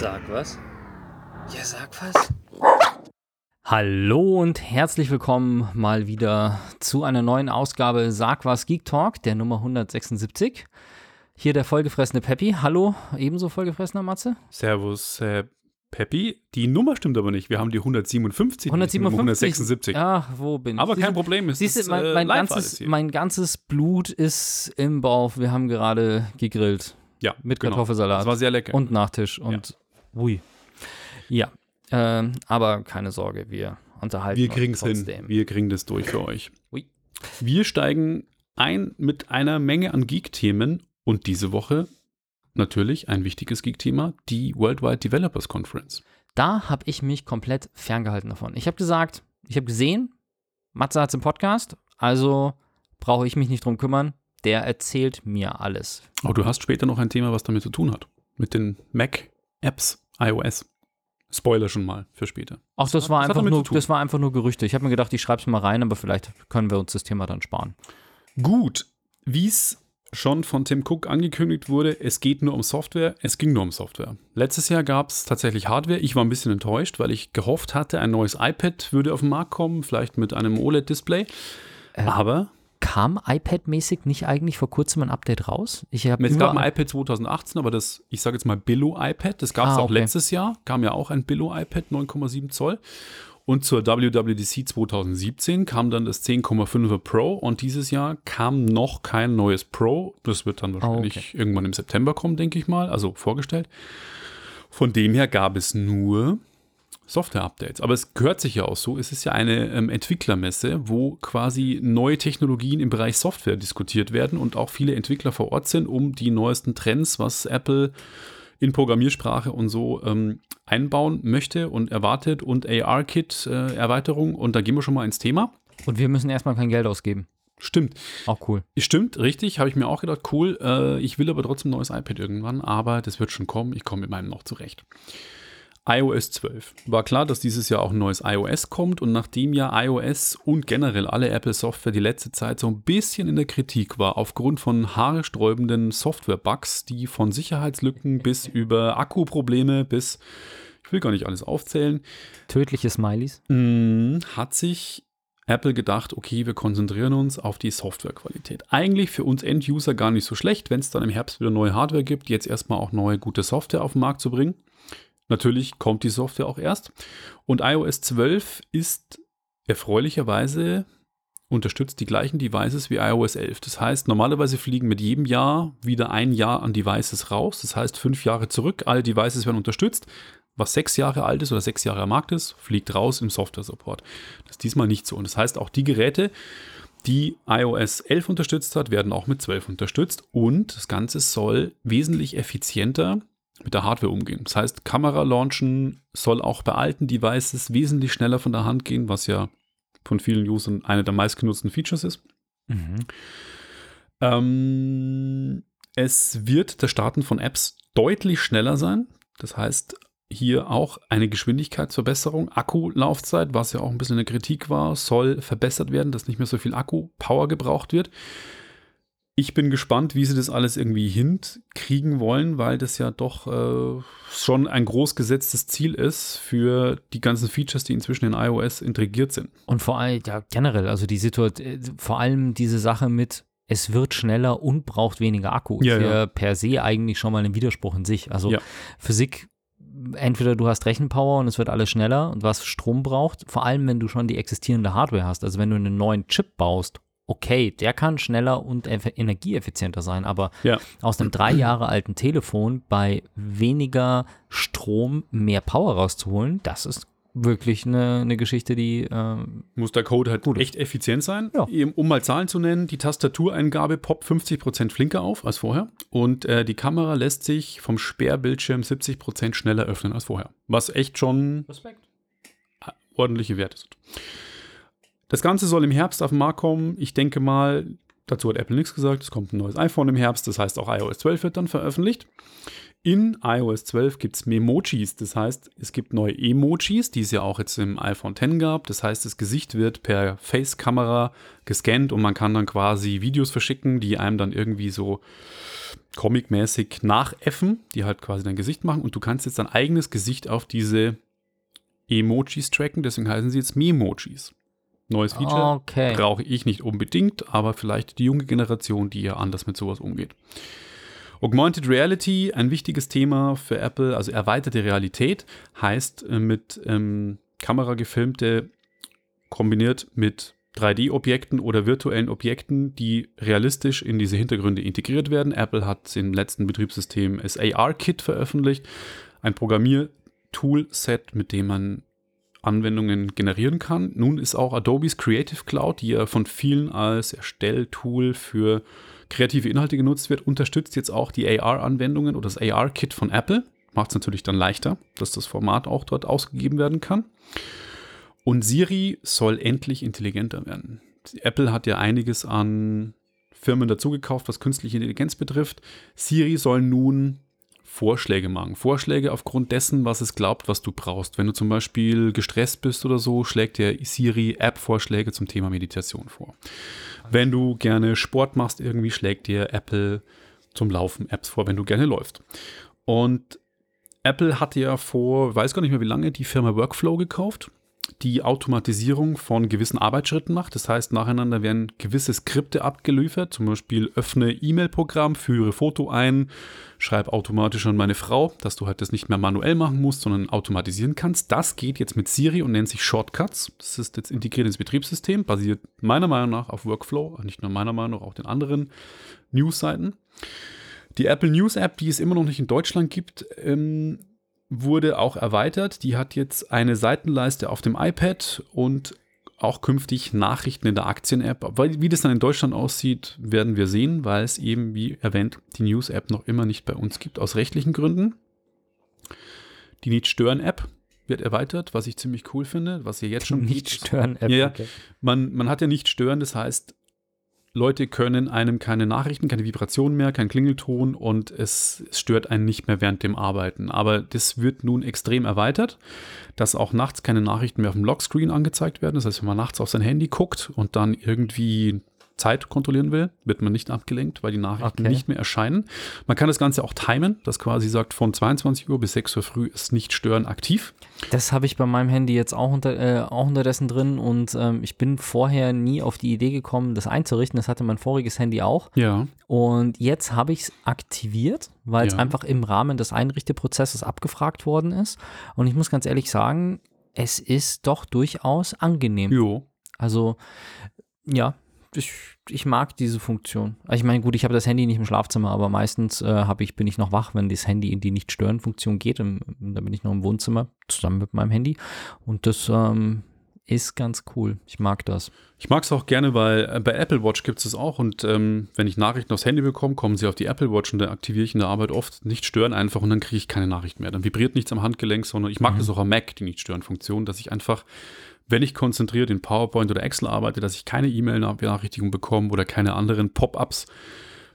Sag was. Ja, sag was. Hallo und herzlich willkommen mal wieder zu einer neuen Ausgabe Sag was Geek Talk, der Nummer 176. Hier der vollgefressene Peppi. Hallo, ebenso vollgefressener Matze. Servus, äh, Peppi. Die Nummer stimmt aber nicht. Wir haben die 157. 157. 176. Ach, wo bin ich? Aber Siehst kein Problem. Es Siehst du, ist, mein, äh, mein, live alles ganzes, hier. mein ganzes Blut ist im Bauch. Wir haben gerade gegrillt. ja, mit genau. Kartoffelsalat. Das war sehr lecker. Und Nachtisch und ui. Ja, ähm, aber keine Sorge, wir unterhalten wir uns kriegen es hin. trotzdem. Wir kriegen das durch für euch. Ui. Wir steigen ein mit einer Menge an Geek-Themen und diese Woche natürlich ein wichtiges Geek-Thema, die Worldwide Developers Conference. Da habe ich mich komplett ferngehalten davon. Ich habe gesagt, ich habe gesehen, Matze hat es im Podcast, also brauche ich mich nicht drum kümmern. Der erzählt mir alles. Oh, du hast später noch ein Thema, was damit zu tun hat. Mit den Mac-Apps, iOS. Spoiler schon mal für später. Ach, das war das einfach nur, das war einfach nur Gerüchte. Ich habe mir gedacht, ich schreibe es mal rein, aber vielleicht können wir uns das Thema dann sparen. Gut, wie es schon von Tim Cook angekündigt wurde, es geht nur um Software, es ging nur um Software. Letztes Jahr gab es tatsächlich Hardware. Ich war ein bisschen enttäuscht, weil ich gehofft hatte, ein neues iPad würde auf den Markt kommen, vielleicht mit einem OLED-Display. Äh, Aber Kam iPad-mäßig nicht eigentlich vor kurzem ein Update raus? Ich es gab ein iPad 2018, aber das, ich sage jetzt mal Billo-iPad, das gab es Ah, auch okay. letztes Jahr, kam ja auch ein Billo-iPad 9,7 Zoll. Und zur WWDC 2017 kam dann das 10,5er Pro und dieses Jahr kam noch kein neues Pro. Das wird dann wahrscheinlich irgendwann im September kommen, denke ich mal, also vorgestellt. Von dem her gab es nur Software-Updates. Aber es gehört sich ja auch so. Es ist ja eine ähm, Entwicklermesse, wo quasi neue Technologien im Bereich Software diskutiert werden und auch viele Entwickler vor Ort sind, um die neuesten Trends, was Apple in Programmiersprache und so ähm, einbauen möchte und erwartet und AR-Kit-Erweiterung. und da gehen wir schon mal ins Thema. Und wir müssen erstmal kein Geld ausgeben. Stimmt. Auch cool. Stimmt, richtig, habe ich mir auch gedacht, cool. Äh, ich will aber trotzdem ein neues iPad irgendwann, aber das wird schon kommen. Ich komme mit meinem noch zurecht. iOS 12. War klar, dass dieses Jahr auch ein neues iOS kommt und nachdem ja iOS und generell alle Apple-Software die letzte Zeit so ein bisschen in der Kritik war, aufgrund von haarsträubenden Software-Bugs, die von Sicherheitslücken bis über Akkuprobleme bis, ich will gar nicht alles aufzählen, Tödliche Smileys. Mm, hat sich Apple gedacht, okay, wir konzentrieren uns auf die Softwarequalität. Eigentlich für uns End-User gar nicht so schlecht, wenn es dann im Herbst wieder neue Hardware gibt, jetzt erstmal auch neue gute Software auf den Markt zu bringen. Natürlich kommt die Software auch erst. Und iOS 12 ist erfreulicherweise unterstützt die gleichen Devices wie iOS 11. Das heißt, normalerweise fliegen mit jedem Jahr wieder ein Jahr an Devices raus. Das heißt, fünf Jahre zurück, alle Devices werden unterstützt. Was sechs Jahre alt ist oder sechs Jahre am Markt ist, fliegt raus im Software-Support. Das ist diesmal nicht so. Und das heißt, auch die Geräte, die iOS 11 unterstützt hat, werden auch mit 12 unterstützt. Und das Ganze soll wesentlich effizienter mit der Hardware umgehen. Das heißt, Kamera launchen soll auch bei alten Devices wesentlich schneller von der Hand gehen, was ja von vielen Usern eine der meistgenutzten Features ist. Mhm. Ähm, es wird das Starten von Apps deutlich schneller sein. Das heißt, hier auch eine Geschwindigkeitsverbesserung. Akkulaufzeit, was ja auch ein bisschen eine Kritik war, soll verbessert werden, dass nicht mehr so viel Akku-Power gebraucht wird. Ich bin gespannt, wie sie das alles irgendwie hinkriegen wollen, weil das ja doch äh, schon ein groß gesetztes Ziel ist für die ganzen Features, die inzwischen in iOS integriert sind. Und vor allem, ja, generell, also die Situation, vor allem diese Sache mit, es wird schneller und braucht weniger Akku, Ja, ist ja, ja. per se eigentlich schon mal ein Widerspruch in sich. Also Ja. Physik, entweder du hast Rechenpower und es wird alles schneller und was Strom braucht, vor allem wenn du schon die existierende Hardware hast. Also wenn du einen neuen Chip baust, okay, der kann schneller und eff- energieeffizienter sein, aber Ja. aus einem drei Jahre alten Telefon bei weniger Strom mehr Power rauszuholen, das ist wirklich eine, eine Geschichte, die ähm, muss der Code halt Gut. echt effizient sein. Ja. Um mal Zahlen zu nennen, die Tastatureingabe poppt 50% flinker auf als vorher und äh, die Kamera lässt sich vom Sperrbildschirm 70% schneller öffnen als vorher. Was echt schon ordentliche Werte sind. Das Ganze soll im Herbst auf den Markt kommen. Ich denke mal, dazu hat Apple nichts gesagt. Es kommt ein neues iPhone im Herbst, das heißt auch iOS 12 wird dann veröffentlicht. in iOS 12 gibt es Memojis. Das heißt, es gibt neue Emojis, die es ja auch jetzt im iPhone X gab. Das heißt, das Gesicht wird per Face-Kamera gescannt und man kann dann quasi Videos verschicken, die einem dann irgendwie so comic-mäßig nachäffen, die halt quasi dein Gesicht machen. Und du kannst jetzt dein eigenes Gesicht auf diese Emojis tracken. Deswegen heißen sie jetzt Memojis. Neues Feature. Okay. Brauche ich nicht unbedingt, aber vielleicht die junge Generation, die ja anders mit sowas umgeht. Augmented Reality, ein wichtiges Thema für Apple, also erweiterte Realität, heißt äh, mit ähm, Kamera gefilmte kombiniert mit 3D-Objekten oder virtuellen Objekten, die realistisch in diese Hintergründe integriert werden. Apple hat im letzten Betriebssystem das AR-Kit veröffentlicht, ein Programmiertool-Set, mit dem man Anwendungen generieren kann. Nun ist auch Adobe's Creative Cloud, die ja von vielen als Erstelltool für kreative Inhalte genutzt wird, unterstützt jetzt auch die AR-Anwendungen oder das AR-Kit von Apple. Macht es natürlich dann leichter, dass das Format auch dort ausgegeben werden kann. Und Siri soll endlich intelligenter werden. Apple hat ja einiges an Firmen dazugekauft, was künstliche Intelligenz betrifft. Siri soll nun Vorschläge machen. Vorschläge aufgrund dessen, was es glaubt, was du brauchst. Wenn du zum Beispiel gestresst bist oder so, schlägt dir Siri App-Vorschläge zum Thema Meditation vor. Wenn du gerne Sport machst, irgendwie schlägt dir Apple zum Laufen Apps vor, wenn du gerne läufst. Und Apple hat ja vor, weiß gar nicht mehr wie lange, die Firma Workflow gekauft die Automatisierung von gewissen Arbeitsschritten macht. Das heißt, nacheinander werden gewisse Skripte abgeliefert, zum Beispiel öffne E-Mail-Programm, führe Foto ein, schreib automatisch an meine Frau, dass du halt das nicht mehr manuell machen musst, sondern automatisieren kannst. Das geht jetzt mit Siri und nennt sich Shortcuts. Das ist jetzt integriert ins Betriebssystem, basiert meiner Meinung nach auf Workflow, nicht nur meiner Meinung nach, auch den anderen News-Seiten. Die Apple News App, die es immer noch nicht in Deutschland gibt, ähm, wurde auch erweitert. Die hat jetzt eine Seitenleiste auf dem iPad und auch künftig Nachrichten in der Aktien-App. Wie das dann in Deutschland aussieht, werden wir sehen, weil es eben, wie erwähnt, die News-App noch immer nicht bei uns gibt, aus rechtlichen Gründen. Die Nicht-Stören-App wird erweitert, was ich ziemlich cool finde, was ihr jetzt schon Nicht-Stören-App. Ja, okay. man, man hat ja Nicht-Stören, das heißt, Leute können einem keine Nachrichten, keine Vibrationen mehr, kein Klingelton und es, es, stört einen nicht mehr während dem Arbeiten. Aber das wird nun extrem erweitert, dass auch nachts keine Nachrichten mehr auf dem Lockscreen angezeigt werden. Das heißt, wenn man nachts auf sein Handy guckt und dann irgendwie Zeit kontrollieren will, wird man nicht abgelenkt, weil die Nachrichten okay. nicht mehr erscheinen. Man kann das Ganze auch timen, das quasi sagt, von 22 Uhr bis 6 Uhr früh ist nicht stören aktiv. Das habe ich bei meinem Handy jetzt auch, unter, äh, auch unterdessen drin und ähm, ich bin vorher nie auf die Idee gekommen, das einzurichten. Das hatte mein voriges Handy auch. Ja. Und jetzt habe ich es aktiviert, weil es Ja. einfach im Rahmen des Einrichteprozesses abgefragt worden ist. Und ich muss ganz ehrlich sagen, es ist doch durchaus angenehm. Jo. Also, ja, ich, ich mag diese Funktion. Ich meine, gut, ich habe das Handy nicht im Schlafzimmer, aber meistens äh, ich, bin ich noch wach, wenn das Handy in die Nicht-Stören-Funktion geht. Im, da bin ich noch im Wohnzimmer zusammen mit meinem Handy. Und das ähm, ist ganz cool. Ich mag das. Ich mag es auch gerne, weil äh, bei Apple Watch gibt es das auch und ähm, wenn ich Nachrichten aufs Handy bekomme, kommen sie auf die Apple Watch und da aktiviere ich in der Arbeit oft nicht stören einfach und dann kriege ich keine Nachricht mehr. Dann vibriert nichts am Handgelenk, sondern ich mag Mhm. das auch am Mac, die Nicht-Stören-Funktion, dass ich einfach, wenn ich konzentriert in PowerPoint oder Excel arbeite, dass ich keine E-Mail-Benachrichtigung bekomme oder keine anderen Pop-ups,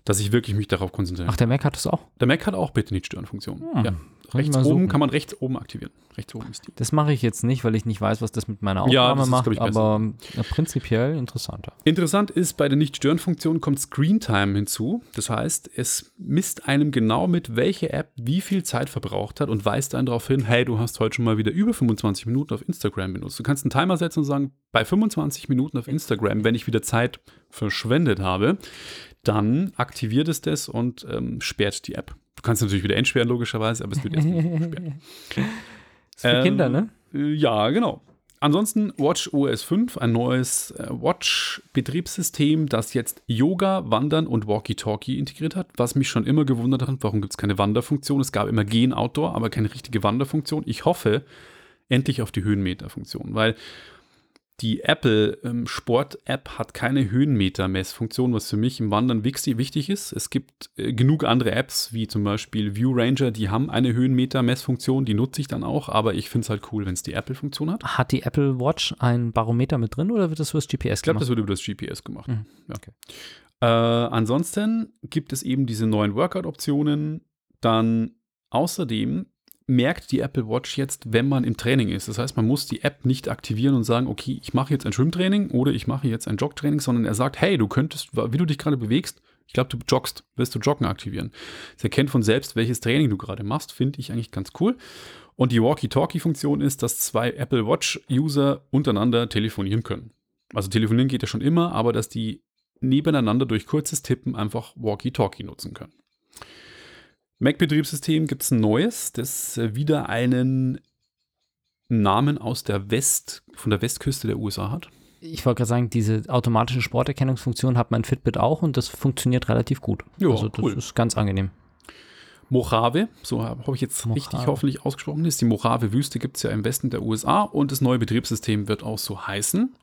dass ich wirklich mich darauf konzentriere. Ach, der Mac hat das auch. Der Mac hat auch bitte Nicht-Stören-Funktion. Hm. Ja. Soll ich Rechts oben suchen? kann man rechts oben aktivieren. Rechts oben ist die. Das mache ich jetzt nicht, weil ich nicht weiß, was das mit meiner Ja, Aufnahme das ist, macht, ich, aber äh, prinzipiell interessanter. Interessant ist, bei der Nicht-Stören-Funktion kommt Screen-Time hinzu. Das heißt, es misst einem genau mit, welche App wie viel Zeit verbraucht hat und weist einen darauf hin, hey, du hast heute schon mal wieder über 25 Minuten auf Instagram benutzt. Du kannst einen Timer setzen und sagen, bei 25 Minuten auf Instagram, wenn ich wieder Zeit verschwendet habe, dann aktiviert es das und ähm, sperrt die App. Du kannst natürlich wieder entsperren, logischerweise, aber es wird erstmal gesperrt. Ist für Ähm, Kinder, ne? Äh, Ja, genau. Ansonsten Watch OS 5, ein neues äh, Watch-Betriebssystem, das jetzt Yoga, Wandern und Walkie-Talkie integriert hat, was mich schon immer gewundert hat, warum gibt es keine Wanderfunktion? Es gab immer Gehen Outdoor, aber keine richtige Wanderfunktion. Ich hoffe endlich auf die Höhenmeterfunktion, weil die Apple ähm, Sport-App hat keine Höhenmeter-Messfunktion, was für mich im Wandern wichtig wichtig ist. Es gibt äh, genug andere Apps, wie zum Beispiel View Ranger, die haben eine Höhenmeter-Messfunktion, die nutze ich dann auch, aber ich finde es halt cool, wenn es die Apple-Funktion hat. Hat die Apple Watch ein Barometer mit drin oder wird das fürs GPS Ich glaube, das gemacht? wird über das GPS gemacht. Mhm. Ja. Okay. Äh, ansonsten gibt es eben diese neuen Workout-Optionen. Dann außerdem merkt die Apple Watch jetzt, wenn man im Training ist. Das heißt, man muss die App nicht aktivieren und sagen, okay, ich mache jetzt ein Schwimmtraining oder ich mache jetzt ein Jogtraining, sondern er sagt, hey, du könntest, wie du dich gerade bewegst, ich glaube, du joggst, wirst du Joggen aktivieren. Es erkennt von selbst, welches Training du gerade machst, finde ich eigentlich ganz cool. Und die Walkie-Talkie-Funktion ist, dass zwei Apple Watch-User untereinander telefonieren können. Also telefonieren geht ja schon immer, aber dass die nebeneinander durch kurzes Tippen einfach Walkie-Talkie nutzen können. Mac-Betriebssystem gibt es ein neues, das äh, wieder einen Namen aus der West, von der Westküste der USA hat. Ich wollte gerade sagen, diese automatische Sporterkennungsfunktion hat mein Fitbit auch und das funktioniert relativ gut. Ja, also das cool. ist ganz angenehm. Mojave, so habe ich jetzt Mojave. richtig hoffentlich ausgesprochen ist. Die Mojave-Wüste gibt es ja im Westen der USA und das neue Betriebssystem wird auch so heißen.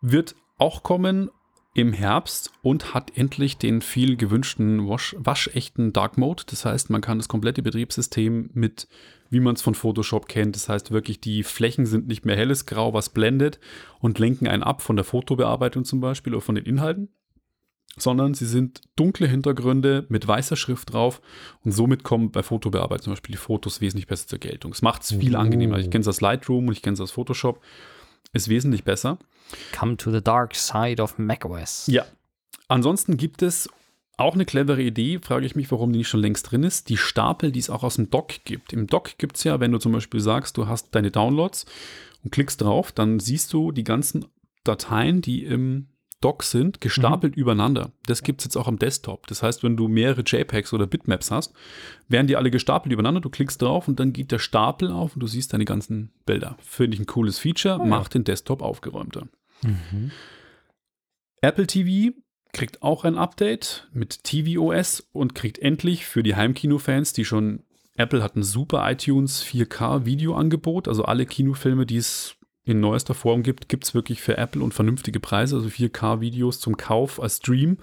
Wird auch kommen im Herbst und hat endlich den viel gewünschten wasch, waschechten Dark Mode. Das heißt, man kann das komplette Betriebssystem mit, wie man es von Photoshop kennt, das heißt wirklich, die Flächen sind nicht mehr helles Grau, was blendet und lenken einen ab von der Fotobearbeitung zum Beispiel oder von den Inhalten, sondern sie sind dunkle Hintergründe mit weißer Schrift drauf und somit kommen bei Fotobearbeitung zum Beispiel die Fotos wesentlich besser zur Geltung. Es macht es viel Oh. angenehmer. Ich kenne es aus Lightroom und ich kenne es aus Photoshop. Ist wesentlich besser. Come to the dark side of macOS. Ja. Ansonsten gibt es auch eine clevere Idee, frage ich mich, warum die nicht schon längst drin ist. Die Stapel, die es auch aus dem Dock gibt. Im Dock gibt es ja, wenn du zum Beispiel sagst, du hast deine Downloads und klickst drauf, dann siehst du die ganzen Dateien, die im Dock sind, gestapelt übereinander. Das gibt es jetzt auch am Desktop. Das heißt, wenn du mehrere JPEGs oder Bitmaps hast, werden die alle gestapelt übereinander. Du klickst drauf und dann geht der Stapel auf und du siehst deine ganzen Bilder. Finde ich ein cooles Feature, ja. macht den Desktop aufgeräumter. Mhm. Apple TV kriegt auch ein Update mit tvOS und kriegt endlich für die Heimkino-Fans, die schon Apple hat ein super iTunes 4K Videoangebot, also alle Kinofilme, die es in neuester Form gibt, gibt es wirklich für Apple und vernünftige Preise, also 4K Videos zum Kauf als Stream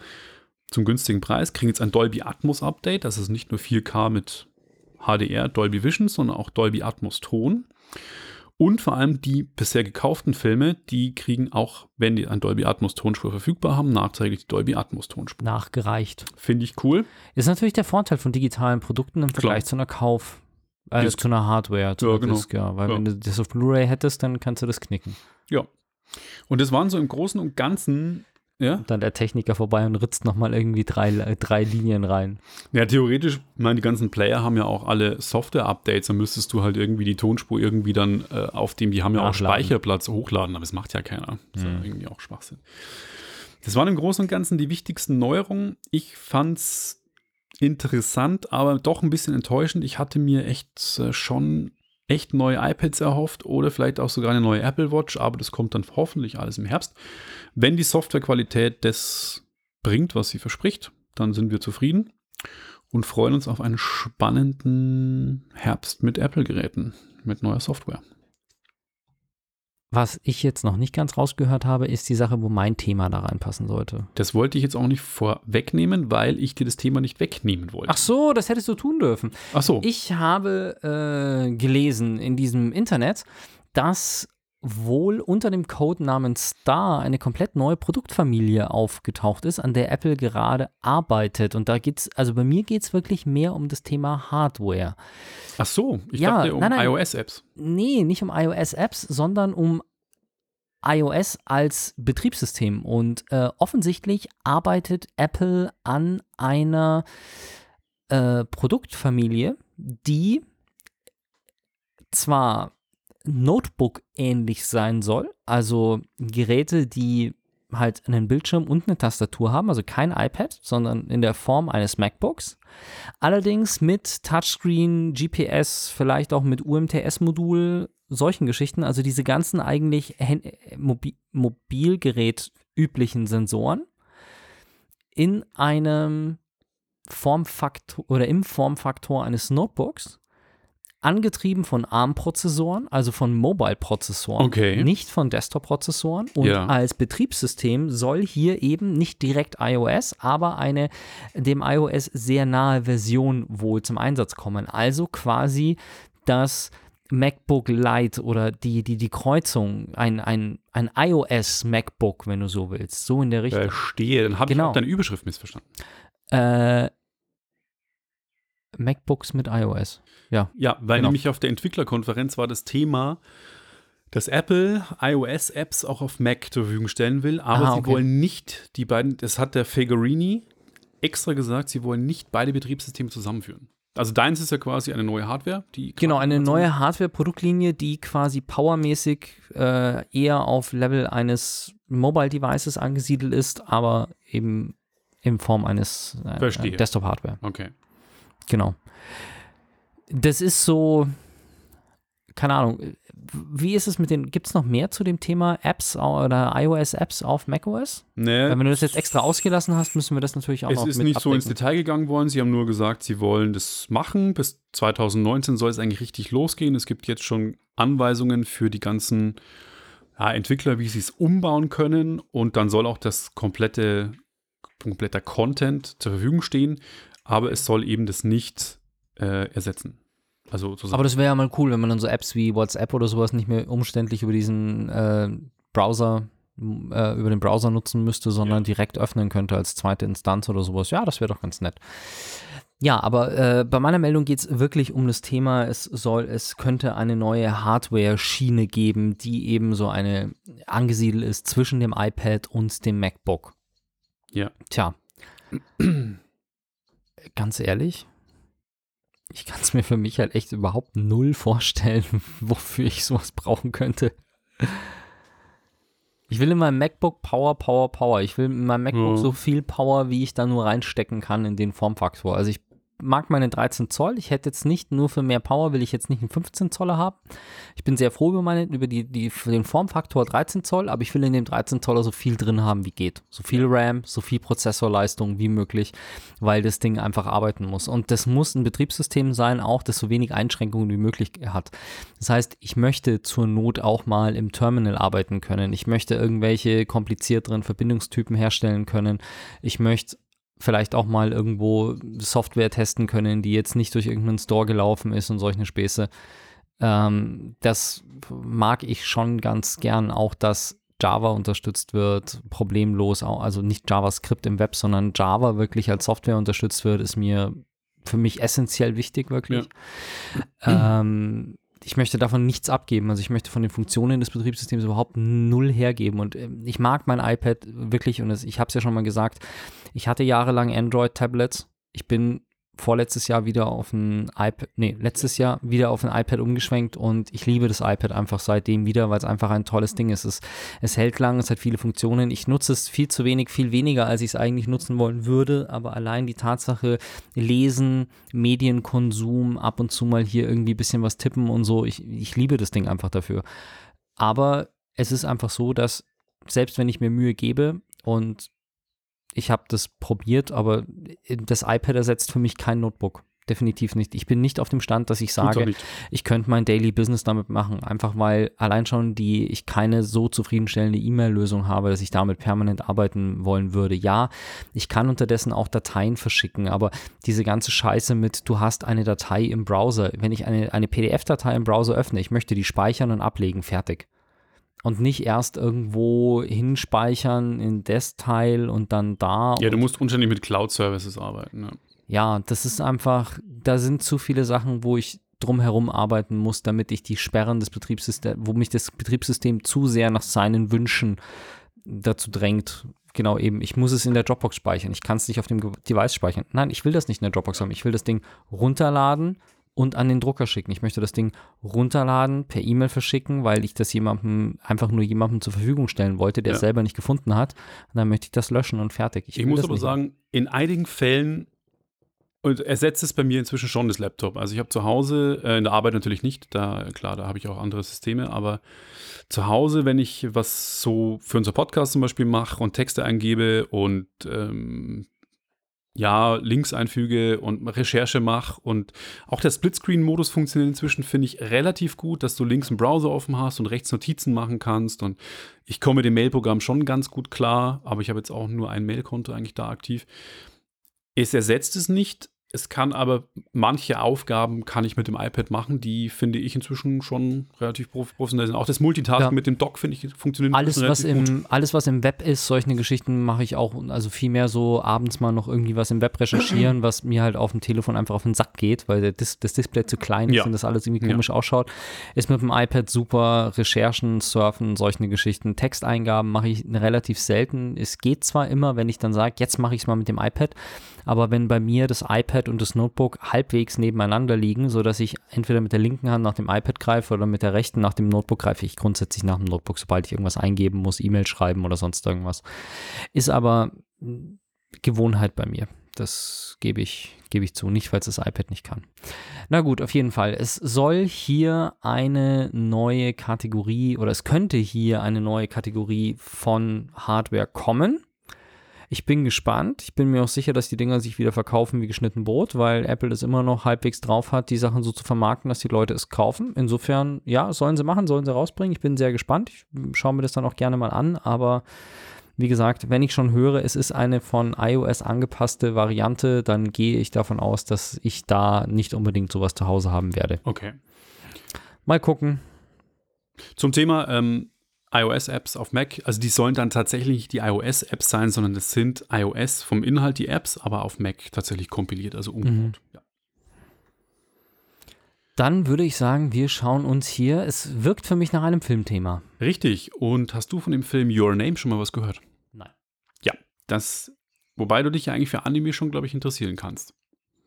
zum günstigen Preis, kriegen jetzt ein Dolby Atmos Update, das ist nicht nur 4K mit HDR Dolby Vision, sondern auch Dolby Atmos Ton. Und vor allem die bisher gekauften Filme, die kriegen auch, wenn die ein Dolby Atmos Tonspur verfügbar haben, nachträglich die Dolby Atmos Tonspur. Nachgereicht. Finde ich cool. Ist natürlich der Vorteil von digitalen Produkten im Vergleich zu einer Kauf, Disk. zu einer Hardware, zu Ja, einer genau. Disk, ja. Weil Ja. wenn du das auf Blu-ray hättest, dann kannst du das knicken. Ja. Und das waren so im Großen und Ganzen, ja, Dann der Techniker vorbei und ritzt nochmal irgendwie drei, drei Linien rein. ja, theoretisch, ich meine, die ganzen Player haben ja auch alle Software-Updates, dann müsstest du halt irgendwie die Tonspur irgendwie dann äh, auf dem, die haben ja auch Nachladen. Speicherplatz hochladen, aber das macht ja keiner. Das ist ja Hm. irgendwie auch Schwachsinn. Das waren im Großen und Ganzen die wichtigsten Neuerungen. Ich fand's interessant, aber doch ein bisschen enttäuschend. Ich hatte mir echt äh, schon echt neue iPads erhofft oder vielleicht auch sogar eine neue Apple Watch, aber das kommt dann hoffentlich alles im Herbst. Wenn die Softwarequalität das bringt, was sie verspricht, dann sind wir zufrieden und freuen uns auf einen spannenden Herbst mit Apple-Geräten, mit neuer Software. Was ich jetzt noch nicht ganz rausgehört habe, ist die Sache, wo mein Thema da reinpassen sollte. Das wollte ich jetzt auch nicht vorwegnehmen, weil ich dir das Thema nicht wegnehmen wollte. Ach so, das hättest du tun dürfen. Ach so. Ich habe äh, gelesen in diesem Internet, dass wohl unter dem Codenamen Star eine komplett neue Produktfamilie aufgetaucht ist, an der Apple gerade arbeitet. Und da geht's, also bei mir geht es wirklich mehr um das Thema Hardware. Ach so, ich Ja, dachte um nein, nein. iOS-Apps. Nee, nicht um iOS-Apps, sondern um iOS als Betriebssystem. Und äh, offensichtlich arbeitet Apple an einer äh, Produktfamilie, die zwar Notebook-ähnlich sein soll, also Geräte, die halt einen Bildschirm und eine Tastatur haben, also kein iPad, sondern in der Form eines MacBooks. Allerdings mit Touchscreen, GPS, vielleicht auch mit UMTS-Modul, solchen Geschichten, also diese ganzen eigentlich Mobi Mobilgerät üblichen Sensoren in einem Formfaktor oder im Formfaktor eines Notebooks, angetrieben von ARM-Prozessoren, also von Mobile-Prozessoren, Okay. nicht von Desktop-Prozessoren. Und Ja. als Betriebssystem soll hier eben nicht direkt iOS, aber eine dem iOS sehr nahe Version wohl zum Einsatz kommen. Also quasi das MacBook Lite oder die, die, die Kreuzung, ein, ein, ein iOS MacBook, wenn du so willst. So in der Richtung. Verstehe, dann habe Genau. ich auch deine Überschrift missverstanden. Äh, MacBooks mit iOS. Ja. Ja, weil Genau. nämlich auf der Entwicklerkonferenz war das Thema, dass Apple iOS-Apps auch auf Mac zur Verfügung stellen will, aber Ah, sie okay. wollen nicht die beiden, das hat der Fagorini extra gesagt, sie wollen nicht beide Betriebssysteme zusammenführen. Also deins ist ja quasi eine neue Hardware, die Genau, eine neue Hardware-Produktlinie, die quasi powermäßig äh, eher auf Level eines Mobile-Devices angesiedelt ist, aber eben in Form eines äh. Desktop-Hardware. Okay. Genau. Das ist so, keine Ahnung, wie ist es mit den, gibt es noch mehr zu dem Thema Apps oder iOS-Apps auf macOS? Nee, Weil wenn du das jetzt extra ausgelassen hast, müssen wir das natürlich auch es noch ist mit nicht so ins abdecken. Detail gegangen worden. Sie haben nur gesagt, sie wollen das machen. Bis 2019 soll es eigentlich richtig losgehen. Es gibt jetzt schon Anweisungen für die ganzen ja, Entwickler, wie sie es umbauen können. Und dann soll auch das komplette, kompletter Content zur Verfügung stehen. Aber es soll eben das nicht äh, ersetzen. Also. Aber das wäre ja mal cool, wenn man dann so Apps wie WhatsApp oder sowas nicht mehr umständlich über diesen äh, Browser, äh, über den Browser nutzen müsste, sondern direkt öffnen könnte als zweite Instanz oder sowas. Ja, das wäre doch ganz nett. Ja, aber äh, bei meiner Meldung geht es wirklich um das Thema, es soll, es könnte eine neue Hardware-Schiene geben, die eben so eine angesiedelt ist zwischen dem iPad und dem MacBook. Ja. Tja. Ganz ehrlich, ich kann es mir für mich halt echt überhaupt null vorstellen, wofür ich sowas brauchen könnte. Ich will in meinem MacBook Power, Power, Power. Ich will in meinem MacBook Ja. so viel Power, wie ich da nur reinstecken kann in den Formfaktor. Also ich mag meine 13 Zoll. Ich hätte jetzt nicht nur für mehr Power, will ich jetzt nicht einen 15 Zoller haben. Ich bin sehr froh über, meine, über die, die, für den Formfaktor 13 Zoll, aber ich will in dem 13 Zoller so viel drin haben, wie geht. So viel RAM, so viel Prozessorleistung wie möglich, weil das Ding einfach arbeiten muss. Und das muss ein Betriebssystem sein, auch das so wenig Einschränkungen wie möglich hat. Das heißt, ich möchte zur Not auch mal im Terminal arbeiten können. Ich möchte irgendwelche komplizierteren Verbindungstypen herstellen können. Ich möchte vielleicht auch mal irgendwo Software testen können, die jetzt nicht durch irgendeinen Store gelaufen ist und solche Späße. Ähm, das mag ich schon ganz gern, auch dass Java unterstützt wird, problemlos, also nicht JavaScript im Web, sondern Java wirklich als Software unterstützt wird, ist mir für mich essentiell wichtig, wirklich. Ähm, ich möchte davon nichts abgeben. Also ich möchte von den Funktionen des Betriebssystems überhaupt null hergeben. Und ähm, ich mag mein iPad wirklich, und ich habe es ja schon mal gesagt, ich hatte jahrelang Android-Tablets. Ich bin vorletztes Jahr wieder auf ein iPad, nee, letztes Jahr wieder auf ein iPad umgeschwenkt und ich liebe das iPad einfach seitdem wieder, weil es einfach ein tolles Ding ist. Es, es hält lang, es hat viele Funktionen. Ich nutze es viel zu wenig, viel weniger, als ich es eigentlich nutzen wollen würde, aber allein die Tatsache, lesen, Medienkonsum, ab und zu mal hier irgendwie ein bisschen was tippen und so, ich, ich liebe das Ding einfach dafür. Aber es ist einfach so, dass selbst wenn ich mir Mühe gebe und ich habe das probiert, aber das iPad ersetzt für mich kein Notebook. Definitiv nicht. Ich bin nicht auf dem Stand, dass ich sage, ich könnte mein Daily Business damit machen. Einfach weil allein schon die, ich keine so zufriedenstellende E-Mail-Lösung habe, dass ich damit permanent arbeiten wollen würde. Ja, ich kann unterdessen auch Dateien verschicken, aber diese ganze Scheiße mit, du hast eine Datei im Browser. Wenn ich eine, eine PDF-Datei im Browser öffne, ich möchte die speichern und ablegen, fertig. Und nicht erst irgendwo hinspeichern in das Teil und dann da. Ja, du musst unständig mit Cloud-Services arbeiten. Ja. ja, das ist einfach, da sind zu viele Sachen, wo ich drumherum arbeiten muss, damit ich die Sperren des Betriebssystems, wo mich das Betriebssystem zu sehr nach seinen Wünschen dazu drängt. Genau eben, ich muss es in der Dropbox speichern. Ich kann es nicht auf dem Device speichern. Nein, ich will das nicht in der Dropbox haben. Ich will das Ding runterladen und an den Drucker schicken. Ich möchte das Ding runterladen, per E-Mail verschicken, weil ich das jemandem, einfach nur jemandem zur Verfügung stellen wollte, der Ja. es selber nicht gefunden hat. Und dann möchte ich das löschen und fertig. Ich will muss aber sagen, in einigen Fällen und ersetzt es bei mir inzwischen schon das Laptop. Also ich habe zu Hause, äh, in der Arbeit natürlich nicht, da klar, da habe ich auch andere Systeme, aber zu Hause, wenn ich was so für unser Podcast zum Beispiel mache und Texte eingebe und ähm, ja, Links einfüge und Recherche mache und auch der Splitscreen-Modus funktioniert inzwischen, finde ich relativ gut, dass du links einen Browser offen hast und rechts Notizen machen kannst und ich komme dem Mailprogramm schon ganz gut klar, aber ich habe jetzt auch nur ein Mailkonto eigentlich da aktiv. Es ersetzt es nicht, Es kann aber manche Aufgaben kann ich mit dem iPad machen, die finde ich inzwischen schon relativ prof- professionell sind. Auch das Multitasking Ja. mit dem Dock finde ich funktioniert Alles was, relativ gut. im, alles, was im Web ist, solche Geschichten mache ich auch, also vielmehr so abends mal noch irgendwie was im Web recherchieren, was mir halt auf dem Telefon einfach auf den Sack geht, weil Dis das Display zu klein ist Ja. und das alles irgendwie Ja. komisch ausschaut. Ist mit dem iPad super, Recherchen, Surfen, solche Geschichten. Texteingaben mache ich relativ selten. Es geht zwar immer, wenn ich dann sage, jetzt mache ich es mal mit dem iPad, aber wenn bei mir das iPad und das Notebook halbwegs nebeneinander liegen, sodass ich entweder mit der linken Hand nach dem iPad greife oder mit der rechten nach dem Notebook greife ich grundsätzlich nach dem Notebook, sobald ich irgendwas eingeben muss, E-Mail schreiben oder sonst irgendwas. Ist aber mh, Gewohnheit bei mir. Das gebe ich, gebe ich zu, nicht weil es das iPad nicht kann. Na gut, auf jeden Fall. Es soll hier eine neue Kategorie oder es könnte hier eine neue Kategorie von Hardware kommen. Ich bin gespannt. Ich bin mir auch sicher, dass die Dinger sich wieder verkaufen wie geschnitten Brot, weil Apple es immer noch halbwegs drauf hat, die Sachen so zu vermarkten, dass die Leute es kaufen. Insofern, ja, sollen sie machen, sollen sie rausbringen. Ich bin sehr gespannt. Ich schaue mir das dann auch gerne mal an, aber wie gesagt, wenn ich schon höre, es ist eine von iOS angepasste Variante, dann gehe ich davon aus, dass ich da nicht unbedingt sowas zu Hause haben werde. Okay. Mal gucken. Zum Thema ähm, iOS-Apps auf Mac, also die sollen dann tatsächlich nicht die iOS-Apps sein, sondern das sind iOS vom Inhalt die Apps, aber auf Mac tatsächlich kompiliert, also umgebaut. Ja. Dann würde ich sagen, wir schauen uns hier, es wirkt für mich nach einem Filmthema. Richtig. Und hast du von dem Film Your Name schon mal was gehört? Nein. Ja, das, wobei du dich ja eigentlich für Anime schon, glaube ich, interessieren kannst.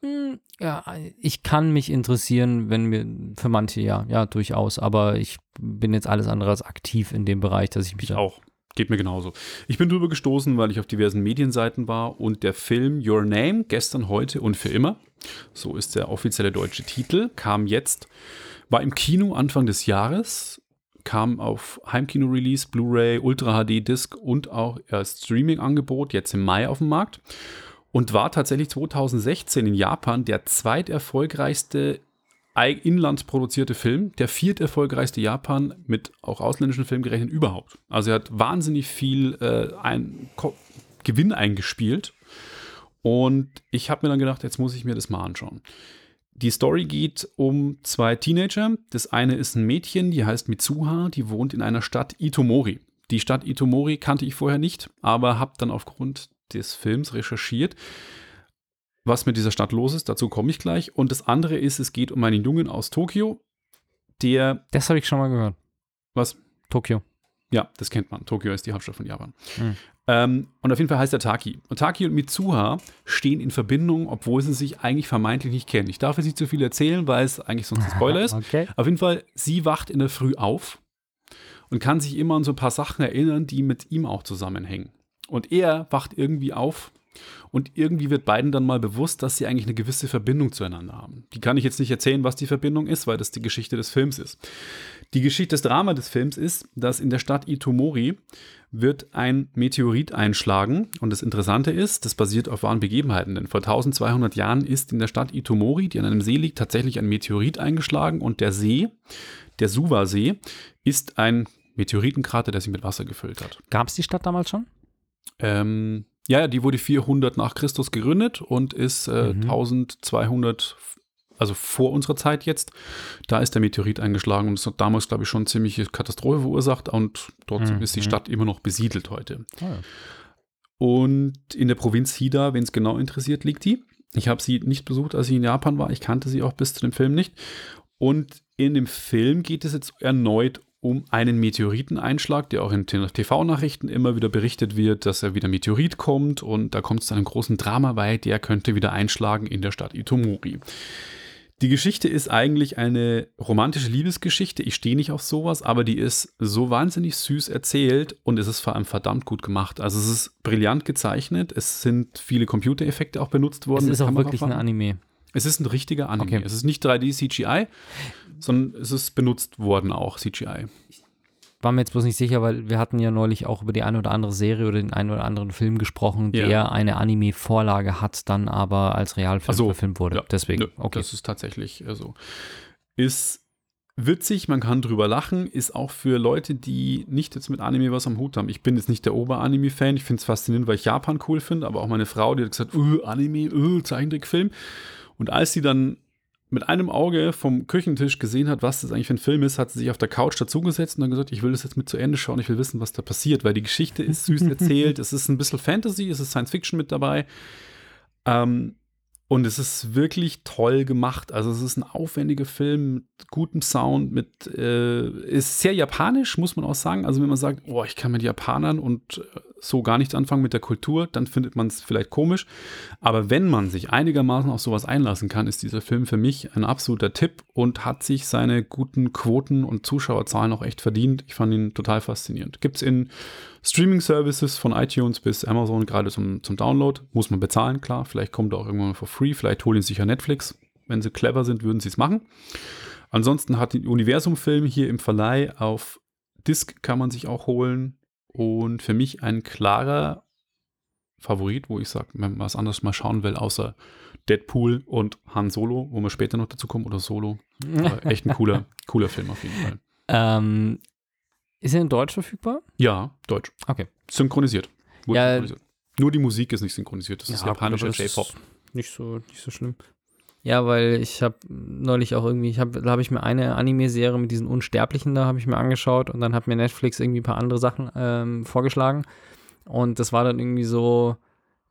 Hm, Ja, ich kann mich interessieren, wenn mir, für manche ja, ja, durchaus, aber ich bin jetzt alles andere als aktiv in dem Bereich, dass ich mich Ich auch. Geht mir genauso. Ich bin drüber gestoßen, weil ich auf diversen Medienseiten war und der Film Your Name, gestern, heute und für immer, so ist der offizielle deutsche Titel, kam jetzt, war im Kino Anfang des Jahres, kam auf Heimkino-Release, Blu-ray, Ultra HD-Disc und auch äh, Streaming-Angebot jetzt im Mai auf dem Markt und war tatsächlich 2016 in Japan der zweiterfolgreichste ei- inlandsproduzierte Film, der vierterfolgreichste Japan mit auch ausländischen Filmen gerechnet überhaupt. Also er hat wahnsinnig viel äh, ein, Gewinn eingespielt. Und ich habe mir dann gedacht, jetzt muss ich mir das mal anschauen. Die Story geht um zwei Teenager. Das eine ist ein Mädchen, die heißt Mitsuha, die wohnt in einer Stadt Itomori. Die Stadt Itomori kannte ich vorher nicht, aber habe dann aufgrund des Films recherchiert, was mit dieser Stadt los ist. Dazu komme ich gleich. Und das andere ist, es geht um einen Jungen aus Tokio, der, Das habe ich schon mal gehört. was? Tokio. Ja, das kennt man. Tokio ist die Hauptstadt von Japan. Mhm. Ähm, und auf jeden Fall heißt er Taki. Und Taki und Mitsuha stehen in Verbindung, obwohl sie sich eigentlich vermeintlich nicht kennen. Ich darf jetzt nicht zu viel erzählen, weil es eigentlich sonst ein Spoiler ist. Okay. Auf jeden Fall, sie wacht in der Früh auf und kann sich immer an so ein paar Sachen erinnern, die mit ihm auch zusammenhängen. Und er wacht irgendwie auf und irgendwie wird beiden dann mal bewusst, dass sie eigentlich eine gewisse Verbindung zueinander haben. Die kann ich jetzt nicht erzählen, was die Verbindung ist, weil das die Geschichte des Films ist. Die Geschichte, das Drama des Films ist, dass in der Stadt Itomori wird ein Meteorit einschlagen. Und das Interessante ist, das basiert auf wahren Begebenheiten. Denn vor 1200 Jahren ist in der Stadt Itomori, die an einem See liegt, tatsächlich ein Meteorit eingeschlagen. Und der See, der Suwa-See, ist ein Meteoritenkrater, der sich mit Wasser gefüllt hat. Gab es die Stadt damals schon? Ähm, ja, die wurde 400 nach Christus gegründet und ist äh, Mhm. 1200, also vor unserer Zeit jetzt. Da ist der Meteorit eingeschlagen und es hat damals, glaube ich, schon ziemliche Katastrophe verursacht und dort Mhm. ist die Stadt immer noch besiedelt heute. Oh ja. Und in der Provinz Hida, wenn es genau interessiert, liegt die. Ich habe sie nicht besucht, als ich in Japan war. Ich kannte sie auch bis zu dem Film nicht. Und in dem Film geht es jetzt erneut um einen Meteoriteneinschlag, der auch in TV-Nachrichten immer wieder berichtet wird, dass er wieder Meteorit kommt und da kommt es zu einem großen Drama, weil der könnte wieder einschlagen in der Stadt Itomori. Die Geschichte ist eigentlich eine romantische Liebesgeschichte. Ich stehe nicht auf sowas, aber die ist so wahnsinnig süß erzählt und es ist vor allem verdammt gut gemacht. Also es ist brillant gezeichnet. Es sind viele Computereffekte auch benutzt worden. Es ist auch wirklich ein. Anime. Es ist ein richtiger Anime. Okay. Es ist nicht 3D CGI, sondern es ist benutzt worden auch CGI. War mir jetzt bloß nicht sicher, weil wir hatten ja neulich auch über die eine oder andere Serie oder den einen oder anderen Film gesprochen, Ja. der eine Anime-Vorlage hat, dann aber als Realfilm so, verfilmt wurde. Ja, Deswegen, okay. Das ist tatsächlich so. Ist witzig, man kann drüber lachen, ist auch für Leute, die nicht jetzt mit Anime was am Hut haben. Ich bin jetzt nicht der Ober-Anime-Fan, ich finde es faszinierend, weil ich Japan cool finde, aber auch meine Frau, die hat gesagt, öh, Anime, öh, Zeichentrickfilm. Und als sie dann mit einem Auge vom Küchentisch gesehen hat, was das eigentlich für ein Film ist, hat sie sich auf der Couch dazugesetzt und dann gesagt, ich will das jetzt mit zu Ende schauen, ich will wissen, was da passiert, weil die Geschichte ist süß erzählt, es ist ein bisschen Fantasy, es ist Science Fiction mit dabei. Ähm, und es ist wirklich toll gemacht. Also es ist ein aufwendiger Film mit gutem Sound, mit äh, ist sehr japanisch, muss man auch sagen. Also wenn man sagt, oh, ich kann mit Japanern und äh, so gar nichts anfangen mit der Kultur, dann findet man es vielleicht komisch. Aber wenn man sich einigermaßen auf sowas einlassen kann, ist dieser Film für mich ein absoluter Tipp und hat sich seine guten Quoten und Zuschauerzahlen auch echt verdient. Ich fand ihn total faszinierend. Gibt es in Streaming-Services von iTunes bis Amazon gerade zum, zum Download. Muss man bezahlen, klar. Vielleicht kommt er auch irgendwann mal for free. Vielleicht holen sie sich ja Netflix. Wenn sie clever sind, würden sie es machen. Ansonsten hat die Universum-Film hier im Verleih auf Disc kann man sich auch holen. Und für mich ein klarer Favorit, wo ich sage, wenn man was anderes mal schauen will, außer Deadpool und Han Solo, wo wir später noch dazu kommen, oder Solo. Aber echt ein cooler, cooler Film auf jeden Fall. Ähm, ist er in Deutsch verfügbar? Ja, Deutsch. Okay. Synchronisiert. Wurde Ja, synchronisiert. Nur die Musik ist nicht synchronisiert. Das ist Ja, japanischer ist J-Pop. Nicht so, nicht so schlimm. Ja, weil ich habe neulich auch irgendwie, ich hab, da habe ich mir eine Anime-Serie mit diesen Unsterblichen da habe ich mir angeschaut und dann hat mir Netflix irgendwie ein paar andere Sachen ähm, vorgeschlagen und das war dann irgendwie so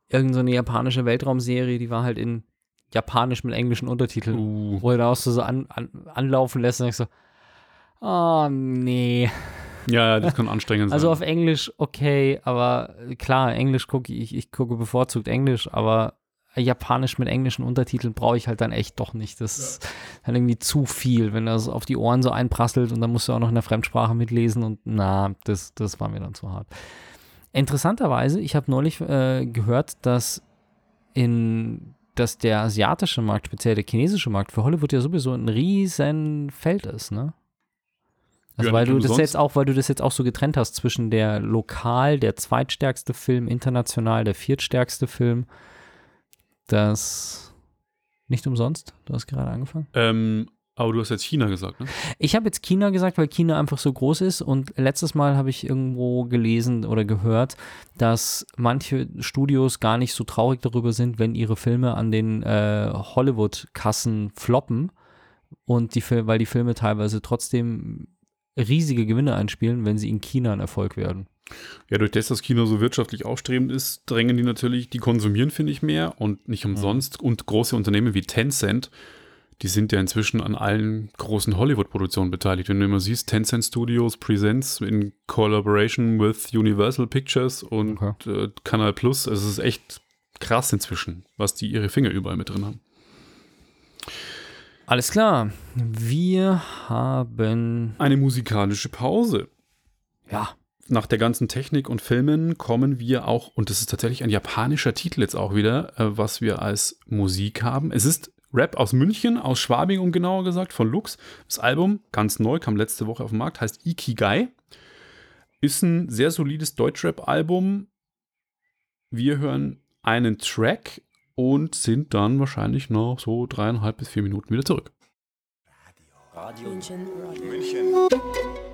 irgend so eine japanische Weltraumserie, die war halt in japanisch mit englischen Untertiteln, Uh, wo er da auch so, so an, an, anlaufen lässt und ich so, oh nee. Ja, ja, das kann anstrengend sein. Also auf Englisch okay, aber klar, Englisch gucke ich, ich gucke bevorzugt Englisch, aber Japanisch mit englischen Untertiteln brauche ich halt dann echt doch nicht. Das ist halt irgendwie zu viel, wenn das auf die Ohren so einprasselt und dann musst du auch noch in der Fremdsprache mitlesen und na, das, das war mir dann zu hart. Interessanterweise, ich habe neulich äh, gehört, dass in dass der asiatische Markt, speziell der chinesische Markt für Hollywood ja sowieso ein riesen Feld ist, ne? Also Ja, weil du das jetzt auch, weil du das jetzt auch so getrennt hast zwischen der lokal, der zweitstärkste Film, international der viertstärkste Film. Das nicht umsonst. Du hast gerade angefangen. ähm, aber du hast jetzt China gesagt, ne? Ich habe jetzt China gesagt, weil China einfach so groß ist und letztes Mal habe ich irgendwo gelesen oder gehört, dass manche Studios gar nicht so traurig darüber sind, wenn ihre Filme an den äh, Hollywood-Kassen floppen und die Fil weil die Filme teilweise trotzdem riesige Gewinne einspielen, wenn sie in China ein Erfolg werden. Ja, durch das, dass China so wirtschaftlich aufstrebend ist, drängen die natürlich, die konsumieren, finde ich, mehr und nicht umsonst. Und große Unternehmen wie Tencent, die sind ja inzwischen an allen großen Hollywood-Produktionen beteiligt. Wenn du immer siehst, Tencent Studios Presents in Collaboration with Universal Pictures und äh, Kanal Plus, also es ist echt krass inzwischen, was die ihre Finger überall mit drin haben. Alles klar. Wir haben Eine musikalische Pause. ja nach der ganzen Technik und Filmen kommen wir auch, und das ist tatsächlich ein japanischer Titel jetzt auch wieder, äh, was wir als Musik haben. Es ist Rap aus München, aus Schwabing, um genauer gesagt, von Lux. Das Album, ganz neu, kam letzte Woche auf den Markt, heißt Ikigai. Ist ein sehr solides Deutschrap-Album. Wir hören einen Track und sind dann wahrscheinlich noch so dreieinhalb bis vier Minuten wieder zurück. München.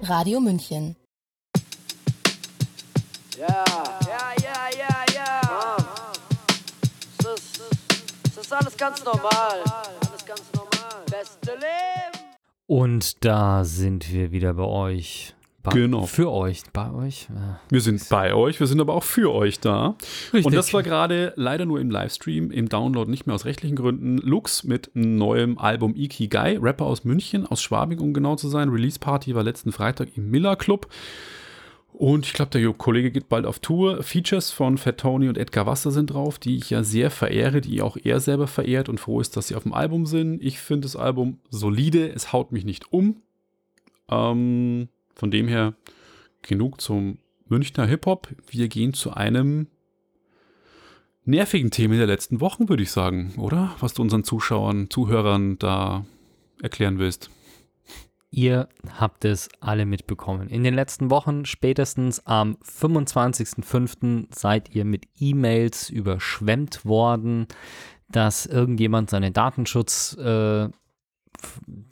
Radio München. Ja, ja, ja, ja, ja. Es ist, es ist alles ganz normal. Alles ganz normal. Beste Leben. Und da sind wir wieder bei euch. Bei, Genau. Für euch. Bei euch. Ja. Wir sind bei euch, wir sind aber auch für euch da. Richtig. Und das war gerade leider nur im Livestream, im Download nicht mehr aus rechtlichen Gründen. Lux mit einem neuen Album Ikigai, Rapper aus München, aus Schwabing, um genau zu sein. Release Party war letzten Freitag im Miller Club. Und ich glaube, der Kollege geht bald auf Tour. Features von Fat Tony und Edgar Wasser sind drauf, die ich ja sehr verehre, die auch er selber verehrt und froh ist, dass sie auf dem Album sind. Ich finde das Album solide, es haut mich nicht um. Ähm, von dem her genug zum Münchner Hip-Hop. Wir gehen zu einem nervigen Thema der letzten Wochen, würde ich sagen, oder? Was du unseren Zuschauern, Zuhörern da erklären willst. Ihr habt es alle mitbekommen. In den letzten Wochen, spätestens am 25.05., seid ihr mit E-Mails überschwemmt worden, dass irgendjemand seine Datenschutzvorschriften äh,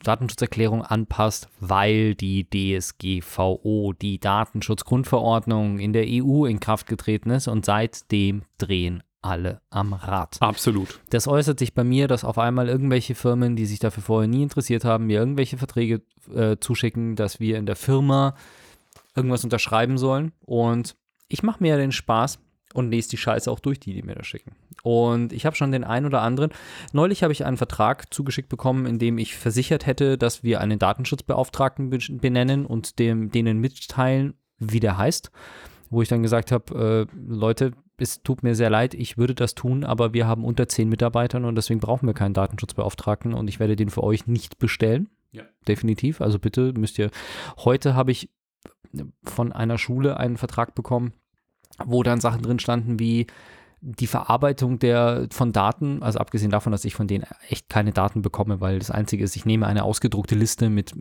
Datenschutzerklärung anpasst, weil die DSGVO, die Datenschutzgrundverordnung in der EU in Kraft getreten ist und seitdem drehen alle am Rad. Absolut. Das äußert sich bei mir, dass auf einmal irgendwelche Firmen, die sich dafür vorher nie interessiert haben, mir irgendwelche Verträge äh, zuschicken, dass wir in der Firma irgendwas unterschreiben sollen. Und ich mache mir ja den Spaß und lese die Scheiße auch durch, die die mir da schicken. Und ich habe schon den einen oder anderen. Neulich habe ich einen Vertrag zugeschickt bekommen, in dem ich versichert hätte, dass wir einen Datenschutzbeauftragten be- benennen und dem, denen mitteilen, wie der heißt. Wo ich dann gesagt habe, äh, Leute, es tut mir sehr leid, ich würde das tun, aber wir haben unter zehn Mitarbeitern und deswegen brauchen wir keinen Datenschutzbeauftragten und ich werde den für euch nicht bestellen. Ja. Definitiv. Also bitte müsst ihr. Heute habe ich von einer Schule einen Vertrag bekommen, wo dann Sachen drin standen wie die Verarbeitung der von Daten, also abgesehen davon, dass ich von denen echt keine Daten bekomme, weil das Einzige ist, ich nehme eine ausgedruckte Liste mit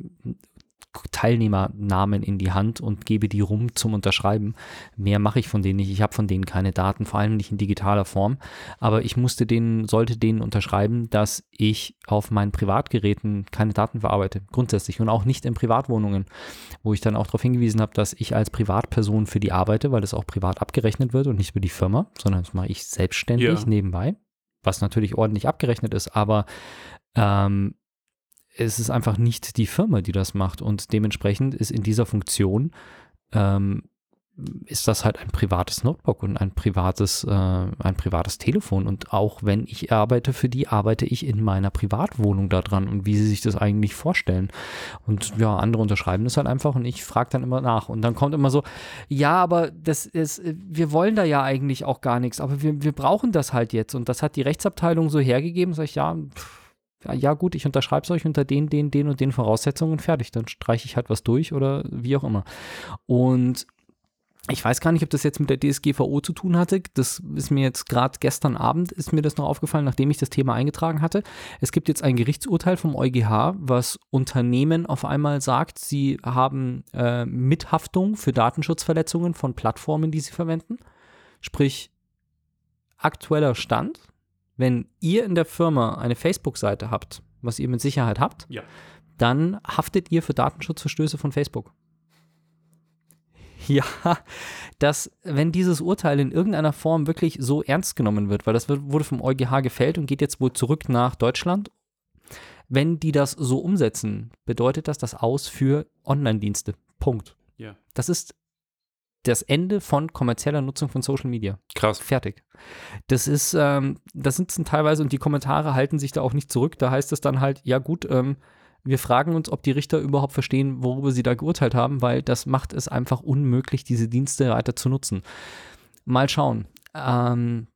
Teilnehmernamen in die Hand und gebe die rum zum Unterschreiben. Mehr mache ich von denen nicht. Ich habe von denen keine Daten, vor allem nicht in digitaler Form. Aber ich musste denen, sollte denen unterschreiben, dass ich auf meinen Privatgeräten keine Daten verarbeite, grundsätzlich und auch nicht in Privatwohnungen, wo ich dann auch darauf hingewiesen habe, dass ich als Privatperson für die arbeite, weil das auch privat abgerechnet wird und nicht für die Firma, sondern das mache ich selbstständig Ja. nebenbei, was natürlich ordentlich abgerechnet ist, aber ähm, es ist einfach nicht die Firma, die das macht und dementsprechend ist in dieser Funktion ähm, ist das halt ein privates Notebook und ein privates, äh, ein privates Telefon. Und auch wenn ich arbeite für die, arbeite ich in meiner Privatwohnung da dran und wie sie sich das eigentlich vorstellen. Und ja, andere unterschreiben das halt einfach und ich frage dann immer nach. Und dann kommt immer so, ja, aber das ist, wir wollen da ja eigentlich auch gar nichts, aber wir, wir brauchen das halt jetzt. Und das hat die Rechtsabteilung so hergegeben, sag ich, ja, pff, ja, gut, ich unterschreibe es euch unter den, den, den und den Voraussetzungen fertig. Dann streiche ich halt was durch oder wie auch immer. Und ich weiß gar nicht, ob das jetzt mit der DSGVO zu tun hatte. Das ist mir jetzt gerade gestern Abend ist mir das noch aufgefallen, nachdem ich das Thema eingetragen hatte. Es gibt jetzt ein Gerichtsurteil vom EuGH, was Unternehmen auf einmal sagt, sie haben äh, Mithaftung für Datenschutzverletzungen von Plattformen, die sie verwenden. Sprich, aktueller Stand, wenn ihr in der Firma eine Facebook-Seite habt, was ihr mit Sicherheit habt, Ja. dann haftet ihr für Datenschutzverstöße von Facebook. Ja, dass, wenn dieses Urteil in irgendeiner Form wirklich so ernst genommen wird, weil das wird, wurde vom EuGH gefällt und geht jetzt wohl zurück nach Deutschland, wenn die das so umsetzen, bedeutet das das Aus für Online-Dienste. Punkt. Ja. Das ist das Ende von kommerzieller Nutzung von Social Media. Krass. Fertig. Das ist, ähm, das sitzen teilweise und die Kommentare halten sich da auch nicht zurück. Da heißt es dann halt, ja gut, ähm, wir fragen uns, ob die Richter überhaupt verstehen, worüber sie da geurteilt haben, weil das macht es einfach unmöglich, diese Dienste weiter zu nutzen. Mal schauen. Ähm,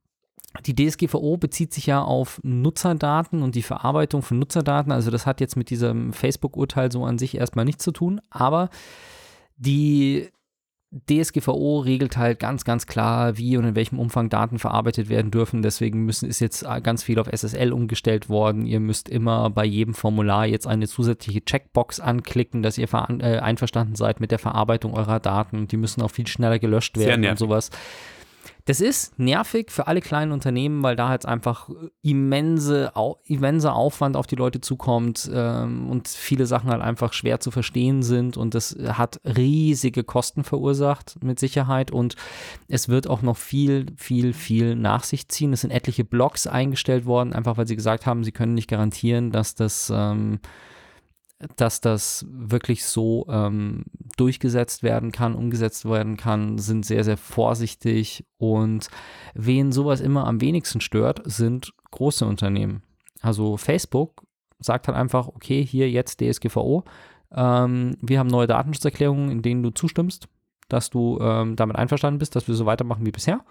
die DSGVO bezieht sich ja auf Nutzerdaten und die Verarbeitung von Nutzerdaten. Also das hat jetzt mit diesem Facebook-Urteil so an sich erstmal nichts zu tun, aber die DSGVO regelt halt ganz, ganz klar, wie und in welchem Umfang Daten verarbeitet werden dürfen. Deswegen müssen, ist jetzt ganz viel auf SSL umgestellt worden. Ihr müsst immer bei jedem Formular jetzt eine zusätzliche Checkbox anklicken, dass ihr äh, einverstanden seid mit der Verarbeitung eurer Daten. Die müssen auch viel schneller gelöscht werden und sowas. Das ist nervig für alle kleinen Unternehmen, weil da halt einfach immense, au, immenser Aufwand auf die Leute zukommt ähm, und viele Sachen halt einfach schwer zu verstehen sind und das hat riesige Kosten verursacht mit Sicherheit und es wird auch noch viel, viel, viel nach sich ziehen. Es sind etliche Blogs eingestellt worden, einfach weil sie gesagt haben, sie können nicht garantieren, dass das ähm, dass das wirklich so ähm, durchgesetzt werden kann, umgesetzt werden kann, sind sehr, sehr vorsichtig. Und wen sowas immer am wenigsten stört, sind große Unternehmen. Also Facebook sagt halt einfach, okay, hier jetzt DSGVO. Ähm, wir haben neue Datenschutzerklärungen, in denen du zustimmst, dass du ähm, damit einverstanden bist, dass wir so weitermachen wie bisher.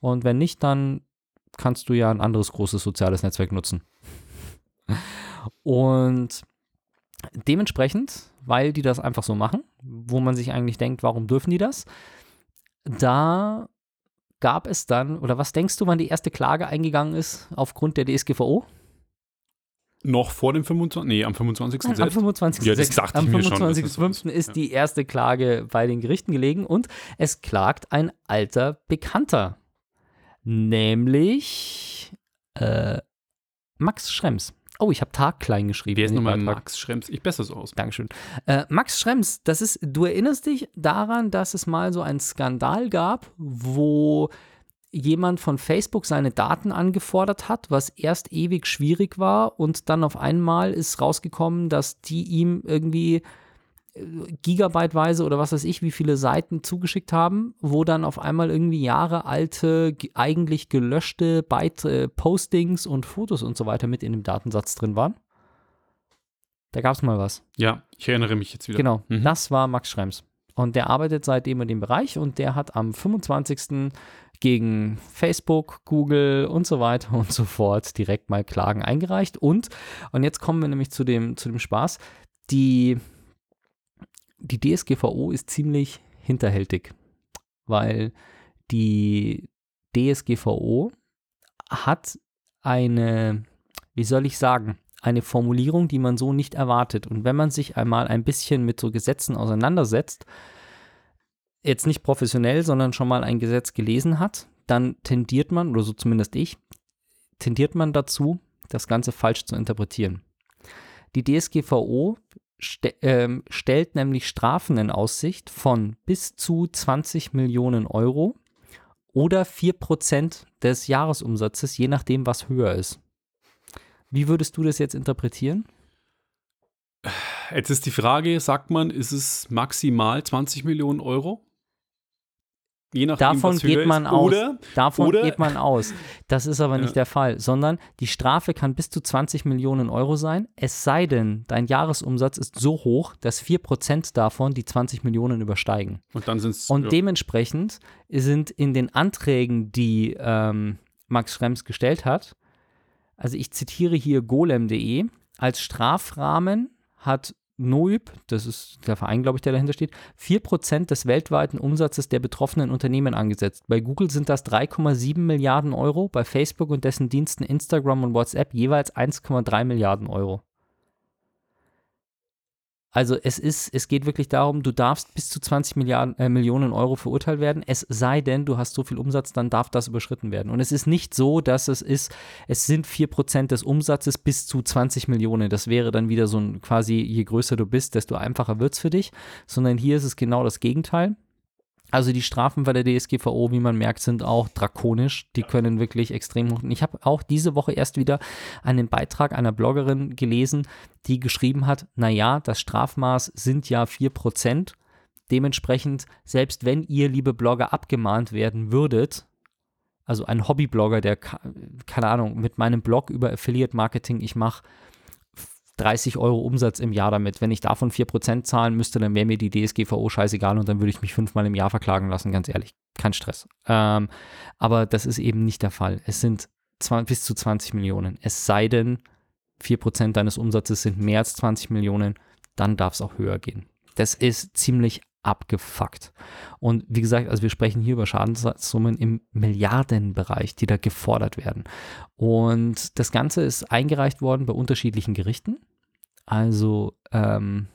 Und wenn nicht, dann kannst du ja ein anderes großes soziales Netzwerk nutzen. Und dementsprechend, weil die das einfach so machen, wo man sich eigentlich denkt, warum dürfen die das? Da gab es dann, oder was denkst du, wann die erste Klage eingegangen ist aufgrund der DSGVO? Noch vor dem 25. Nee, am 25. Nein, am selbst. 25. Ja, das dachte am ich mir schon, dass das so 25.05. ist. ist Ja. die erste Klage bei den Gerichten gelegen und es klagt ein alter Bekannter, nämlich äh, Max Schrems. Oh, ich habe Tag klein geschrieben. Wer ist nochmal. Max Schrems? Ich besser so aus. Dankeschön. Äh, Max Schrems, das ist, du erinnerst dich daran, dass es mal so einen Skandal gab, wo jemand von Facebook seine Daten angefordert hat, was erst ewig schwierig war und dann auf einmal ist rausgekommen, dass die ihm irgendwie gigabyteweise oder was weiß ich, wie viele Seiten zugeschickt haben, wo dann auf einmal irgendwie jahrealte, ge- eigentlich gelöschte Byte, äh, Postings und Fotos und so weiter mit in dem Datensatz drin waren. Da gab es mal was. Ja, ich erinnere mich jetzt wieder. Genau, Mhm. das war Max Schrems. Und der arbeitet seitdem in dem Bereich und der hat am 25. gegen Facebook, Google und so weiter und so fort direkt mal Klagen eingereicht. Und, und jetzt kommen wir nämlich zu dem, zu dem Spaß, die, die DSGVO ist ziemlich hinterhältig, weil die DSGVO hat eine, wie soll ich sagen, eine Formulierung, die man so nicht erwartet. Und wenn man sich einmal ein bisschen mit so Gesetzen auseinandersetzt, jetzt nicht professionell, sondern schon mal ein Gesetz gelesen hat, dann tendiert man, oder so zumindest ich, tendiert man dazu, das Ganze falsch zu interpretieren. Die DSGVO ste ähm, stellt nämlich Strafen in Aussicht von bis zu 20 Millionen Euro oder 4% des Jahresumsatzes, je nachdem, was höher ist. Wie würdest du das jetzt interpretieren? Jetzt ist die Frage, sagt man, ist es maximal 20 Millionen Euro? Je nachdem, Davon geht man ist. aus. Oder, Davon Oder- geht man aus. Das ist aber nicht Ja. der Fall, sondern die Strafe kann bis zu 20 Millionen Euro sein, es sei denn, dein Jahresumsatz ist so hoch, dass 4% davon die 20 Millionen übersteigen. und dann sind es. Und ja. dementsprechend sind in den Anträgen, die ähm, Max Schrems gestellt hat, also ich zitiere hier golem.de, als Strafrahmen hat NOIB, das ist der Verein, glaube ich, der dahinter steht, 4% des weltweiten Umsatzes der betroffenen Unternehmen angesetzt. Bei Google sind das 3,7 Milliarden Euro, bei Facebook und dessen Diensten Instagram und WhatsApp jeweils 1,3 Milliarden Euro. Also es ist, es geht wirklich darum, du darfst bis zu 20 Milliarden, äh, Millionen Euro verurteilt werden, es sei denn, du hast so viel Umsatz, dann darf das überschritten werden. Und es ist nicht so, dass es ist, es sind 4% des Umsatzes bis zu 20 Millionen. Das wäre dann wieder so ein quasi, je größer du bist, desto einfacher wird es für dich. Sondern hier ist es genau das Gegenteil. Also die Strafen bei der DSGVO, wie man merkt, sind auch drakonisch. Die können wirklich extrem hoch. Ich habe auch diese Woche erst wieder einen Beitrag einer Bloggerin gelesen, die geschrieben hat, naja, das Strafmaß sind ja 4%. Dementsprechend, selbst wenn ihr, liebe Blogger, abgemahnt werden würdet, also ein Hobbyblogger, der, keine Ahnung, mit meinem Blog über Affiliate Marketing, ich mache 30 Euro Umsatz im Jahr damit. Wenn ich davon 4% zahlen müsste, dann wäre mir die DSGVO scheißegal und dann würde ich mich fünfmal im Jahr verklagen lassen, ganz ehrlich. Kein Stress. Ähm, aber das ist eben nicht der Fall. Es sind 20, bis zu 20 Millionen. Es sei denn, 4% deines Umsatzes sind mehr als 20 Millionen, dann darf es auch höher gehen. Das ist ziemlich abgefuckt. Und wie gesagt, also wir sprechen hier über Schadenssummen im Milliardenbereich, die da gefordert werden. Und das Ganze ist eingereicht worden bei unterschiedlichen Gerichten. Also ähm,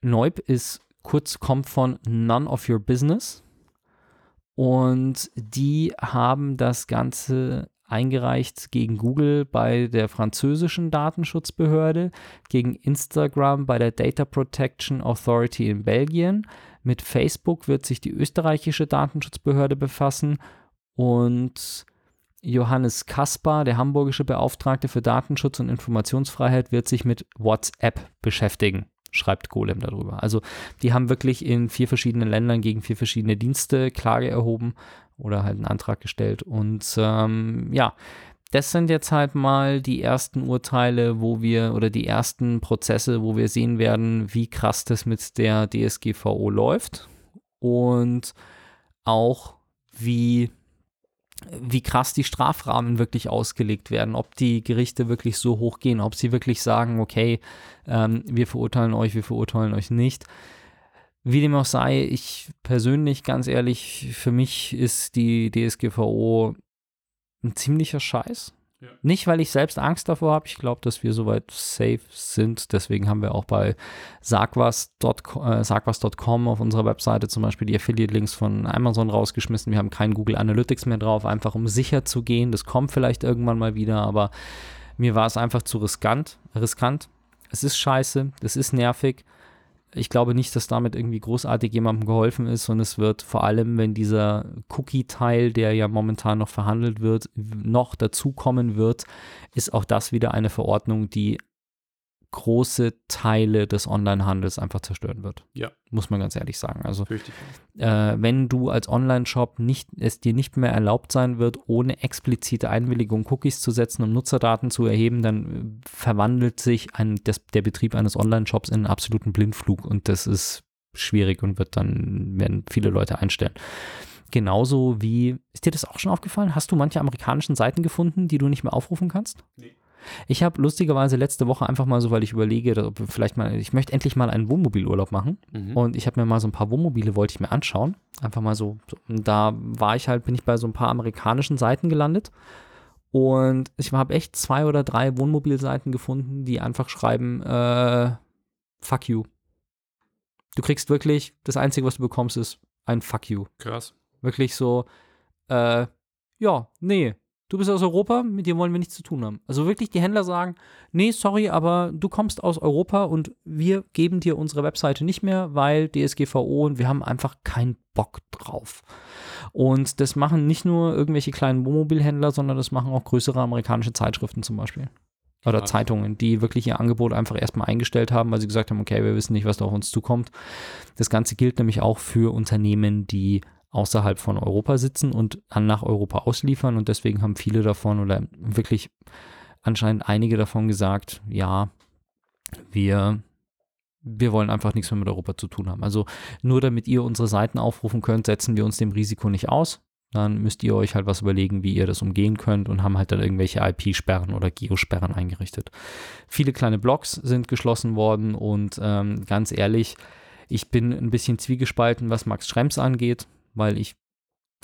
Neub ist kurz, kommt von None of Your Business. Und die haben das Ganze eingereicht gegen Google bei der französischen Datenschutzbehörde, gegen Instagram bei der Data Protection Authority in Belgien. Mit Facebook wird sich die österreichische Datenschutzbehörde befassen und Johannes Kaspar, der hamburgische Beauftragte für Datenschutz und Informationsfreiheit, wird sich mit WhatsApp beschäftigen, schreibt Golem darüber. Also die haben wirklich in vier verschiedenen Ländern gegen vier verschiedene Dienste Klage erhoben oder halt einen Antrag gestellt. Und ähm, ja, das sind jetzt halt mal die ersten Urteile, wo wir oder die ersten Prozesse, wo wir sehen werden, wie krass das mit der DSGVO läuft und auch wie wie krass die Strafrahmen wirklich ausgelegt werden, ob die Gerichte wirklich so hoch gehen, ob sie wirklich sagen, okay, ähm, wir verurteilen euch, wir verurteilen euch nicht. Wie dem auch sei, ich persönlich, ganz ehrlich, für mich ist die DSGVO ein ziemlicher Scheiß. Ja. Nicht, weil ich selbst Angst davor habe. Ich glaube, dass wir soweit safe sind. Deswegen haben wir auch bei sagwas.com äh, auf unserer Webseite zum Beispiel die Affiliate-Links von Amazon rausgeschmissen. Wir haben kein Google Analytics mehr drauf, einfach um sicher zu gehen. Das kommt vielleicht irgendwann mal wieder, aber Mir war es einfach zu riskant, riskant. Es ist scheiße, es ist nervig. Ich glaube nicht, dass damit irgendwie großartig jemandem geholfen ist und es wird vor allem, wenn dieser Cookie-Teil, der ja momentan noch verhandelt wird, noch dazukommen wird, ist auch das wieder eine Verordnung, die große Teile des Onlinehandels einfach zerstören wird. Ja. Muss man ganz ehrlich sagen. Also äh, wenn du als Online-Shop nicht, es dir nicht mehr erlaubt sein wird, ohne explizite Einwilligung Cookies zu setzen, um Nutzerdaten zu erheben, dann äh, verwandelt sich ein, das, der Betrieb eines Online-Shops in einen absoluten Blindflug und das ist schwierig und wird dann, werden viele Leute einstellen. Genauso wie, ist dir das auch schon aufgefallen? Hast du manche amerikanischen Seiten gefunden, die du nicht mehr aufrufen kannst? Nee. Ich habe lustigerweise letzte Woche einfach mal so, weil ich überlege, ob vielleicht mal, ich möchte endlich mal einen Wohnmobilurlaub machen. Mhm. Und ich habe mir mal so ein paar Wohnmobile, wollte ich mir anschauen. Einfach mal so, so. Da war ich halt, bin ich bei so ein paar amerikanischen Seiten gelandet. Und ich habe echt zwei oder drei Wohnmobilseiten gefunden, die einfach schreiben, äh, fuck you. Du kriegst wirklich, das Einzige, was du bekommst, ist ein fuck you. Krass. Wirklich so, äh, ja, nee, du bist aus Europa, mit dir wollen wir nichts zu tun haben. Also wirklich die Händler sagen, nee, sorry, aber du kommst aus Europa und wir geben dir unsere Webseite nicht mehr, weil DSGVO und wir haben einfach keinen Bock drauf. Und das machen nicht nur irgendwelche kleinen Wohnmobilhändler, sondern das machen auch größere amerikanische Zeitschriften zum Beispiel. Oder Krass. Zeitungen, die wirklich ihr Angebot einfach erstmal eingestellt haben, weil sie gesagt haben, okay, wir wissen nicht, was da auf uns zukommt. Das Ganze gilt nämlich auch für Unternehmen, die außerhalb von Europa sitzen und dann nach Europa ausliefern. Und deswegen haben viele davon oder wirklich anscheinend einige davon gesagt, ja, wir, wir wollen einfach nichts mehr mit Europa zu tun haben. Also nur damit ihr unsere Seiten aufrufen könnt, setzen wir uns dem Risiko nicht aus. Dann müsst ihr euch halt was überlegen, wie ihr das umgehen könnt und haben halt dann irgendwelche IP-Sperren oder Geosperren eingerichtet. Viele kleine Blogs sind geschlossen worden und ähm, ganz ehrlich, ich bin ein bisschen zwiegespalten, was Max Schrems angeht, weil ich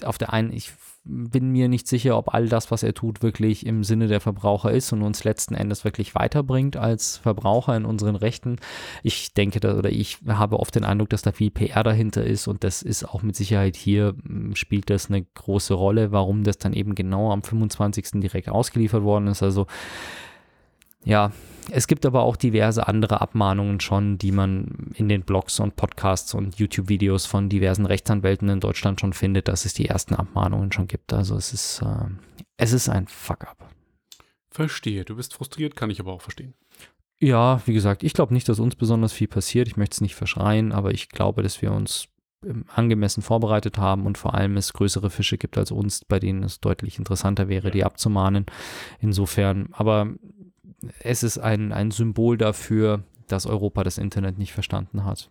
auf der einen, ich bin mir nicht sicher, ob all das, was er tut, wirklich im Sinne der Verbraucher ist und uns letzten Endes wirklich weiterbringt als Verbraucher in unseren Rechten. Ich denke, da, oder ich habe oft den Eindruck, dass da viel PR dahinter ist und das ist auch mit Sicherheit hier, m, spielt das eine große Rolle, warum das dann eben genau am 25. direkt ausgeliefert worden ist. Also ja, es gibt aber auch diverse andere Abmahnungen schon, die man in den Blogs und Podcasts und YouTube-Videos von diversen Rechtsanwälten in Deutschland schon findet, dass es die ersten Abmahnungen schon gibt. Also es ist, äh, es ist ein Fuck-up. Verstehe. Du bist frustriert, kann ich aber auch verstehen. Ja, wie gesagt, ich glaube nicht, dass uns besonders viel passiert. Ich möchte es nicht verschreien, aber ich glaube, dass wir uns ähm, angemessen vorbereitet haben und vor allem es größere Fische gibt als uns, bei denen es deutlich interessanter wäre, die abzumahnen. Insofern, aber es ist ein, ein Symbol dafür, dass Europa das Internet nicht verstanden hat.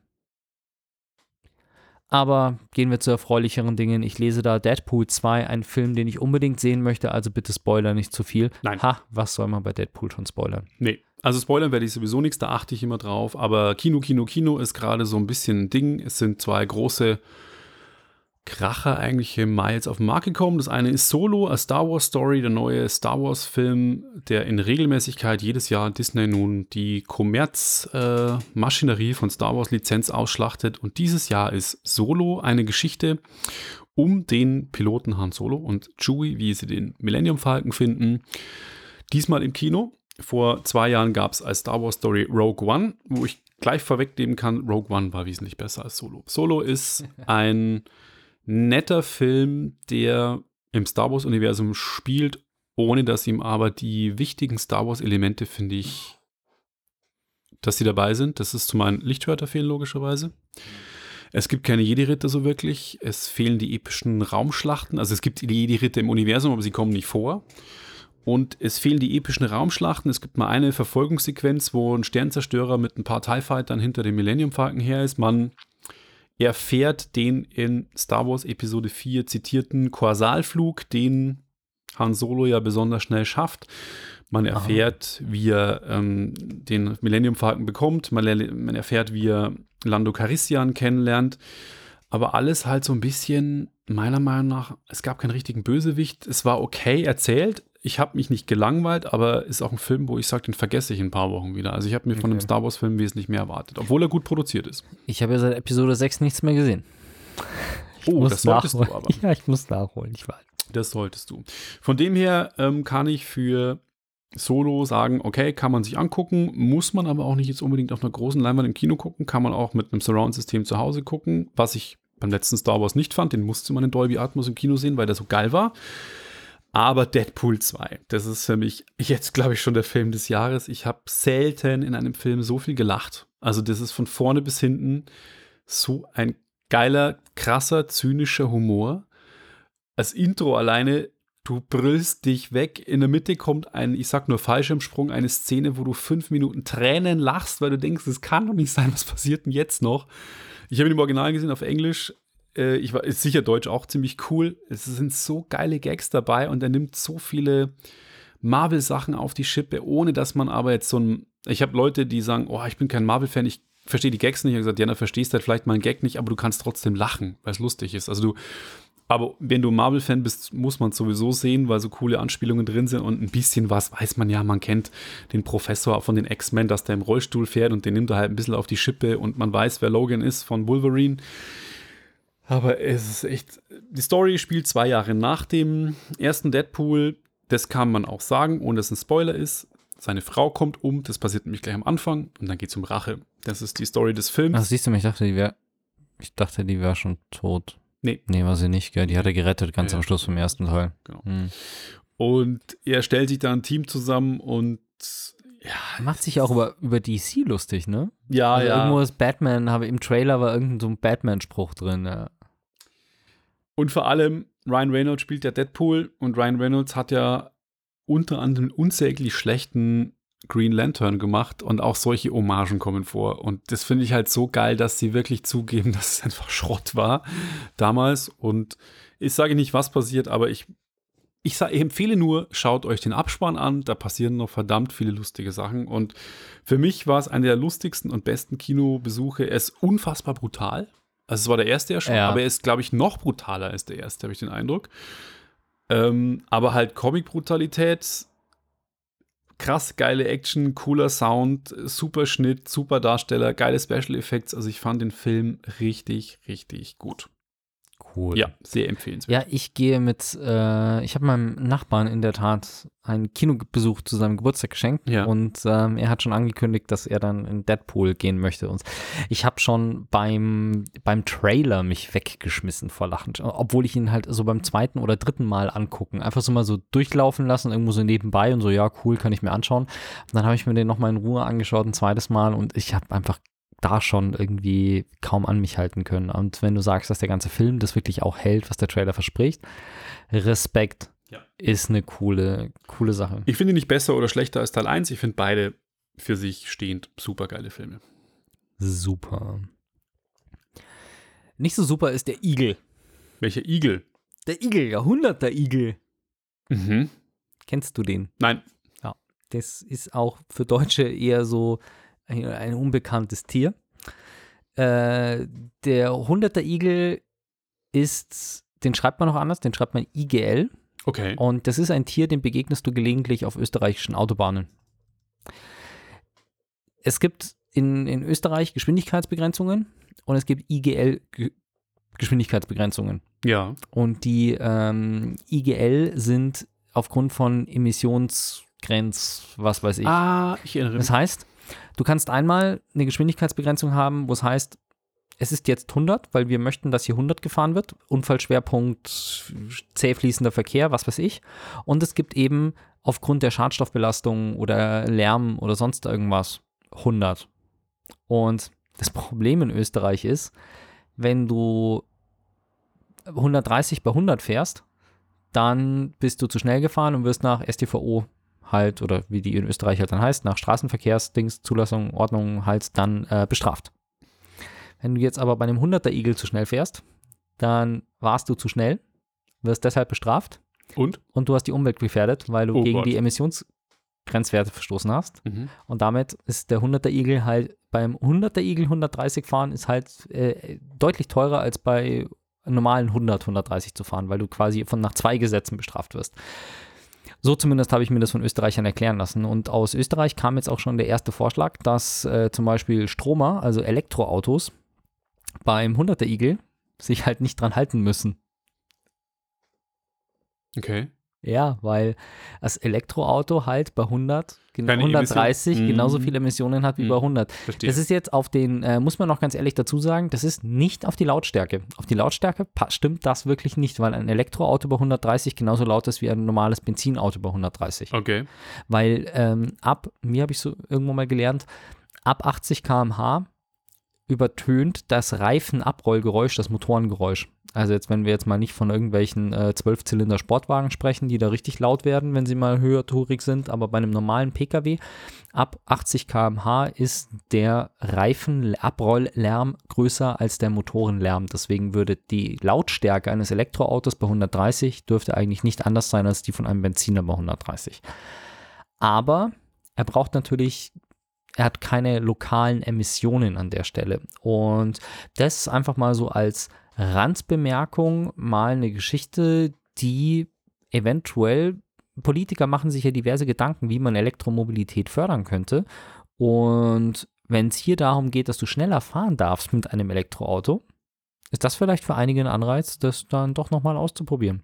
Aber gehen wir zu erfreulicheren Dingen. Ich lese da Deadpool 2, ein Film, den ich unbedingt sehen möchte, also bitte Spoiler nicht zu viel. Nein. Ha, was soll man bei Deadpool schon spoilern? Nee. Also spoilern werde ich sowieso nichts, da achte ich immer drauf. Aber Kino, Kino, Kino ist gerade so ein bisschen ein Ding. Es sind zwei große Kracher eigentlich im Mai jetzt auf den Markt gekommen. Das eine ist Solo, A Star Wars Story, der neue Star Wars Film, der in Regelmäßigkeit jedes Jahr Disney nun die Kommerzmaschinerie äh, von Star Wars Lizenz ausschlachtet. Und dieses Jahr ist Solo eine Geschichte um den Piloten Han Solo und Chewie, wie sie den Millennium Falcon finden. Diesmal im Kino. Vor zwei Jahren gab es als Star Wars Story Rogue One, wo ich gleich vorwegnehmen kann, Rogue One war wesentlich besser als Solo. Solo ist ein netter Film, der im Star Wars-Universum spielt, ohne dass ihm aber die wichtigen Star Wars-Elemente, finde ich, dass sie dabei sind. Das ist zum einen Lichtschwerter fehlen logischerweise. Es gibt keine Jedi-Ritter so wirklich. Es fehlen die epischen Raumschlachten. Also es gibt die Jedi-Ritter im Universum, aber sie kommen nicht vor. Und es fehlen die epischen Raumschlachten. Es gibt mal eine Verfolgungssequenz, wo ein Sternzerstörer mit ein paar TIE Fightern hinter dem Millennium Falcon her ist. Man erfährt den in Star Wars Episode 4 zitierten Korsalflug, den Han Solo ja besonders schnell schafft. Man erfährt, wie er ähm, den Millennium Falcon bekommt. Man, man erfährt, wie er Lando Carissian kennenlernt. Aber alles halt so ein bisschen, meiner Meinung nach, es gab keinen richtigen Bösewicht. Es war okay erzählt. Ich habe mich nicht gelangweilt, aber ist auch ein Film, wo ich sage, den vergesse ich in ein paar Wochen wieder. Also ich habe mir von Okay. einem Star Wars-Film wesentlich mehr erwartet, obwohl er gut produziert ist. Ich habe ja seit Episode 6 nichts mehr gesehen. Oh, Muss das solltest du nachholen. aber. Ja, ich muss nachholen, ich weiß. Das solltest du. Von dem her ähm, kann ich für Solo sagen, okay, kann man sich angucken, muss man aber auch nicht jetzt unbedingt auf einer großen Leinwand im Kino gucken, kann man auch mit einem Surround-System zu Hause gucken, was ich beim letzten Star Wars nicht fand, den musste man in Dolby Atmos im Kino sehen, weil der so geil war. Aber Deadpool 2, das ist für mich jetzt, glaube ich, schon der Film des Jahres. Ich habe selten in einem Film so viel gelacht. Also das ist von vorne bis hinten so ein geiler, krasser, zynischer Humor. Als Intro alleine, du brüllst dich weg. In der Mitte kommt ein, ich sag nur Fallschirmsprung, eine Szene, wo du fünf Minuten Tränen lachst, weil du denkst, es kann doch nicht sein, was passiert denn jetzt noch? Ich habe ihn im Original gesehen auf Englisch. Äh, ich war ist sicher Deutsch auch ziemlich cool. Es sind so geile Gags dabei und er nimmt so viele Marvel-Sachen auf die Schippe, ohne dass man aber jetzt so ein. Ich habe Leute, die sagen, oh, ich bin kein Marvel-Fan, ich verstehe die Gags nicht. Ich habe gesagt, ja, dann verstehst halt vielleicht mal einen Gag nicht, aber du kannst trotzdem lachen, weil es lustig ist. Also du, aber wenn du Marvel-Fan bist, muss man es sowieso sehen, weil so coole Anspielungen drin sind und ein bisschen was weiß man ja. Man kennt den Professor von den X-Men, dass der im Rollstuhl fährt und den nimmt er halt ein bisschen auf die Schippe und man weiß, wer Logan ist von Wolverine. Aber es ist echt, die Story spielt zwei Jahre nach dem ersten Deadpool. Das kann man auch sagen, ohne dass es ein Spoiler ist. Seine Frau kommt um, das passiert nämlich gleich am Anfang und dann geht es um Rache. Das ist die Story des Films. Ach, siehst du, ich dachte, die wäre, ich dachte, die wäre schon tot. Nee. Nee, war sie nicht, gell? Die hat er gerettet, ganz Ja, am Schluss vom ersten Teil. Genau. Hm. Und er stellt sich da ein Team zusammen und ja, Macht sich auch über, über DC lustig, ne? ja, also ja. Irgendwo ist Batman, habe im Trailer war irgendein so ein Batman-Spruch drin. Ja. Und vor allem, Ryan Reynolds spielt ja Deadpool und Ryan Reynolds hat ja unter anderem unsäglich schlechten Green Lantern gemacht und auch solche Hommagen kommen vor. Und das finde ich halt so geil, dass sie wirklich zugeben, dass es einfach Schrott war damals. Und ich sage nicht, was passiert, aber ich, ich, sag, ich empfehle nur, schaut euch den Abspann an. Da passieren noch verdammt viele lustige Sachen. Und für mich war es einer der lustigsten und besten Kinobesuche. Er ist unfassbar brutal. Also es war der erste ja schon, Ja. aber er ist, glaube ich, noch brutaler als der erste, habe ich den Eindruck. Ähm, aber halt Comic-Brutalität, krass geile Action, cooler Sound, super Schnitt, super Darsteller, geile Special Effects. Also ich fand den Film richtig, richtig gut. Cool. Ja, sehr empfehlenswert. Ja, ich gehe mit, äh, ich habe meinem Nachbarn in der Tat einen Kinobesuch zu seinem Geburtstag geschenkt Ja. und ähm, er hat schon angekündigt, dass er dann in Deadpool gehen möchte. Und ich habe schon beim, beim Trailer mich weggeschmissen vor Lachen, obwohl ich ihn halt so beim zweiten oder dritten Mal angucken, einfach so mal so durchlaufen lassen, irgendwo so nebenbei und so, ja, cool, kann ich mir anschauen. Und dann habe ich mir den nochmal in Ruhe angeschaut, ein zweites Mal und ich habe einfach da schon irgendwie kaum an mich halten können. Und wenn du sagst, dass der ganze Film das wirklich auch hält, was der Trailer verspricht, Respekt Ja. ist eine coole, coole Sache. Ich finde ihn nicht besser oder schlechter als Teil 1. Ich finde beide für sich stehend super geile Filme. Super. Nicht so super ist der Igel. Welcher Igel? Der Igel, Jahrhunderter Igel. Mhm. Kennst du den? Nein. Das ist auch für Deutsche eher so ein, ein unbekanntes Tier. Äh, der Hunderter Igel ist, den schreibt man noch anders, den schreibt man IGL. Okay. Und das ist ein Tier, dem begegnest du gelegentlich auf österreichischen Autobahnen. Es gibt in, in Österreich Geschwindigkeitsbegrenzungen und es gibt IGL-Geschwindigkeitsbegrenzungen. Ja. Und die ähm, IGL sind aufgrund von Emissionsgrenz, was weiß ich. Ah, ich erinnere mich. Das heißt, du kannst einmal eine Geschwindigkeitsbegrenzung haben, wo es heißt, es ist jetzt 100, weil wir möchten, dass hier 100 gefahren wird. Unfallschwerpunkt, zäh fließender Verkehr, was weiß ich. Und es gibt eben aufgrund der Schadstoffbelastung oder Lärm oder sonst irgendwas 100. Und das Problem in Österreich ist, wenn du 130 bei 100 fährst, dann bist du zu schnell gefahren und wirst nach StVO halt, oder wie die in Österreich halt dann heißt, nach Straßenverkehrsdings, Zulassung, Ordnung halt dann äh, bestraft. Wenn du jetzt aber bei einem 100er Igel zu schnell fährst, dann warst du zu schnell, wirst deshalb bestraft Und? und du hast die Umwelt gefährdet, weil du Oh gegen Gott. die Emissionsgrenzwerte verstoßen hast. Mhm. Und damit ist der 100er Igel halt beim 100er Igel 130 fahren ist halt äh, deutlich teurer als bei normalen 100, 130 zu fahren, weil du quasi von nach zwei Gesetzen bestraft wirst. So zumindest habe ich mir das von Österreichern erklären lassen. Und aus Österreich kam jetzt auch schon der erste Vorschlag, dass äh, zum Beispiel Stromer, also Elektroautos, beim 100er Igel sich halt nicht dran halten müssen. Okay. Ja, weil das Elektroauto halt bei 100, gen- Keine 130 Emission. genauso Mhm. viele Emissionen hat wie Mhm. bei 100. Verstehe. Das ist jetzt auf den, äh, muss man noch ganz ehrlich dazu sagen, das ist nicht auf die Lautstärke. Auf die Lautstärke stimmt das wirklich nicht, weil ein Elektroauto bei 130 genauso laut ist wie ein normales Benzinauto bei 130. okay. Weil ähm, ab, wie habe ich so irgendwo mal gelernt, ab 80 km/h übertönt das Reifenabrollgeräusch das Motorengeräusch. Also jetzt, wenn wir jetzt mal nicht von irgendwelchen äh, 12-Zylinder-Sportwagen sprechen, die da richtig laut werden, wenn sie mal höhertourig sind, aber bei einem normalen Pkw ab 80 km/h ist der Reifenabrolllärm größer als der Motorenlärm. Deswegen würde die Lautstärke eines Elektroautos bei 130 dürfte eigentlich nicht anders sein als die von einem Benziner bei 130. Aber er braucht natürlich, er hat keine lokalen Emissionen an der Stelle. Und das einfach mal so als Randbemerkung mal eine Geschichte, die eventuell, Politiker machen sich ja diverse Gedanken, wie man Elektromobilität fördern könnte. Und wenn es hier darum geht, dass du schneller fahren darfst mit einem Elektroauto, ist das vielleicht für einige ein Anreiz, das dann doch nochmal auszuprobieren.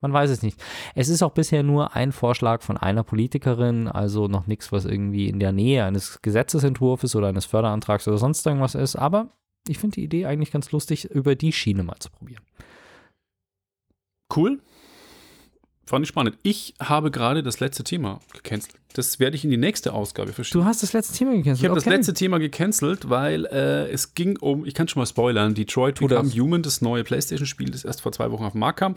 Man weiß es nicht. Es ist auch bisher nur ein Vorschlag von einer Politikerin, also noch nichts, was irgendwie in der Nähe eines Gesetzesentwurfs oder eines Förderantrags oder sonst irgendwas ist. Aber ich finde die Idee eigentlich ganz lustig, über die Schiene mal zu probieren. Cool. Fand ich spannend. Ich habe gerade das letzte Thema gecancelt. Das werde ich in die nächste Ausgabe verschieben. Du hast das letzte Thema gecancelt. Ich habe das letzte Thema gecancelt, weil äh, es ging um, ich kann schon mal spoilern, Detroit Become. Human, das neue PlayStation-Spiel, das erst vor zwei Wochen auf den Markt kam.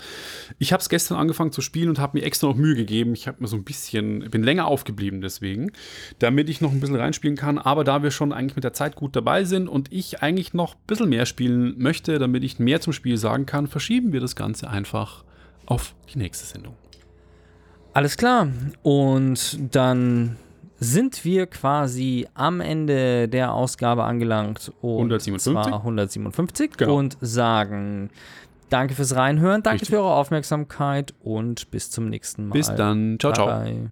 Ich habe es gestern angefangen zu spielen und habe mir extra noch Mühe gegeben. Ich habe mir so ein bisschen, bin länger aufgeblieben deswegen, damit ich noch ein bisschen reinspielen kann. Aber da wir schon eigentlich mit der Zeit gut dabei sind und ich eigentlich noch ein bisschen mehr spielen möchte, damit ich mehr zum Spiel sagen kann, verschieben wir das Ganze einfach auf die nächste Sendung. Alles klar. Und dann sind wir quasi am Ende der Ausgabe angelangt. Und 157? Zwar 157 Genau. und sagen Danke fürs Reinhören, danke Richtig. für eure Aufmerksamkeit und bis zum nächsten Mal. Bis dann. Ciao, ciao. Bye.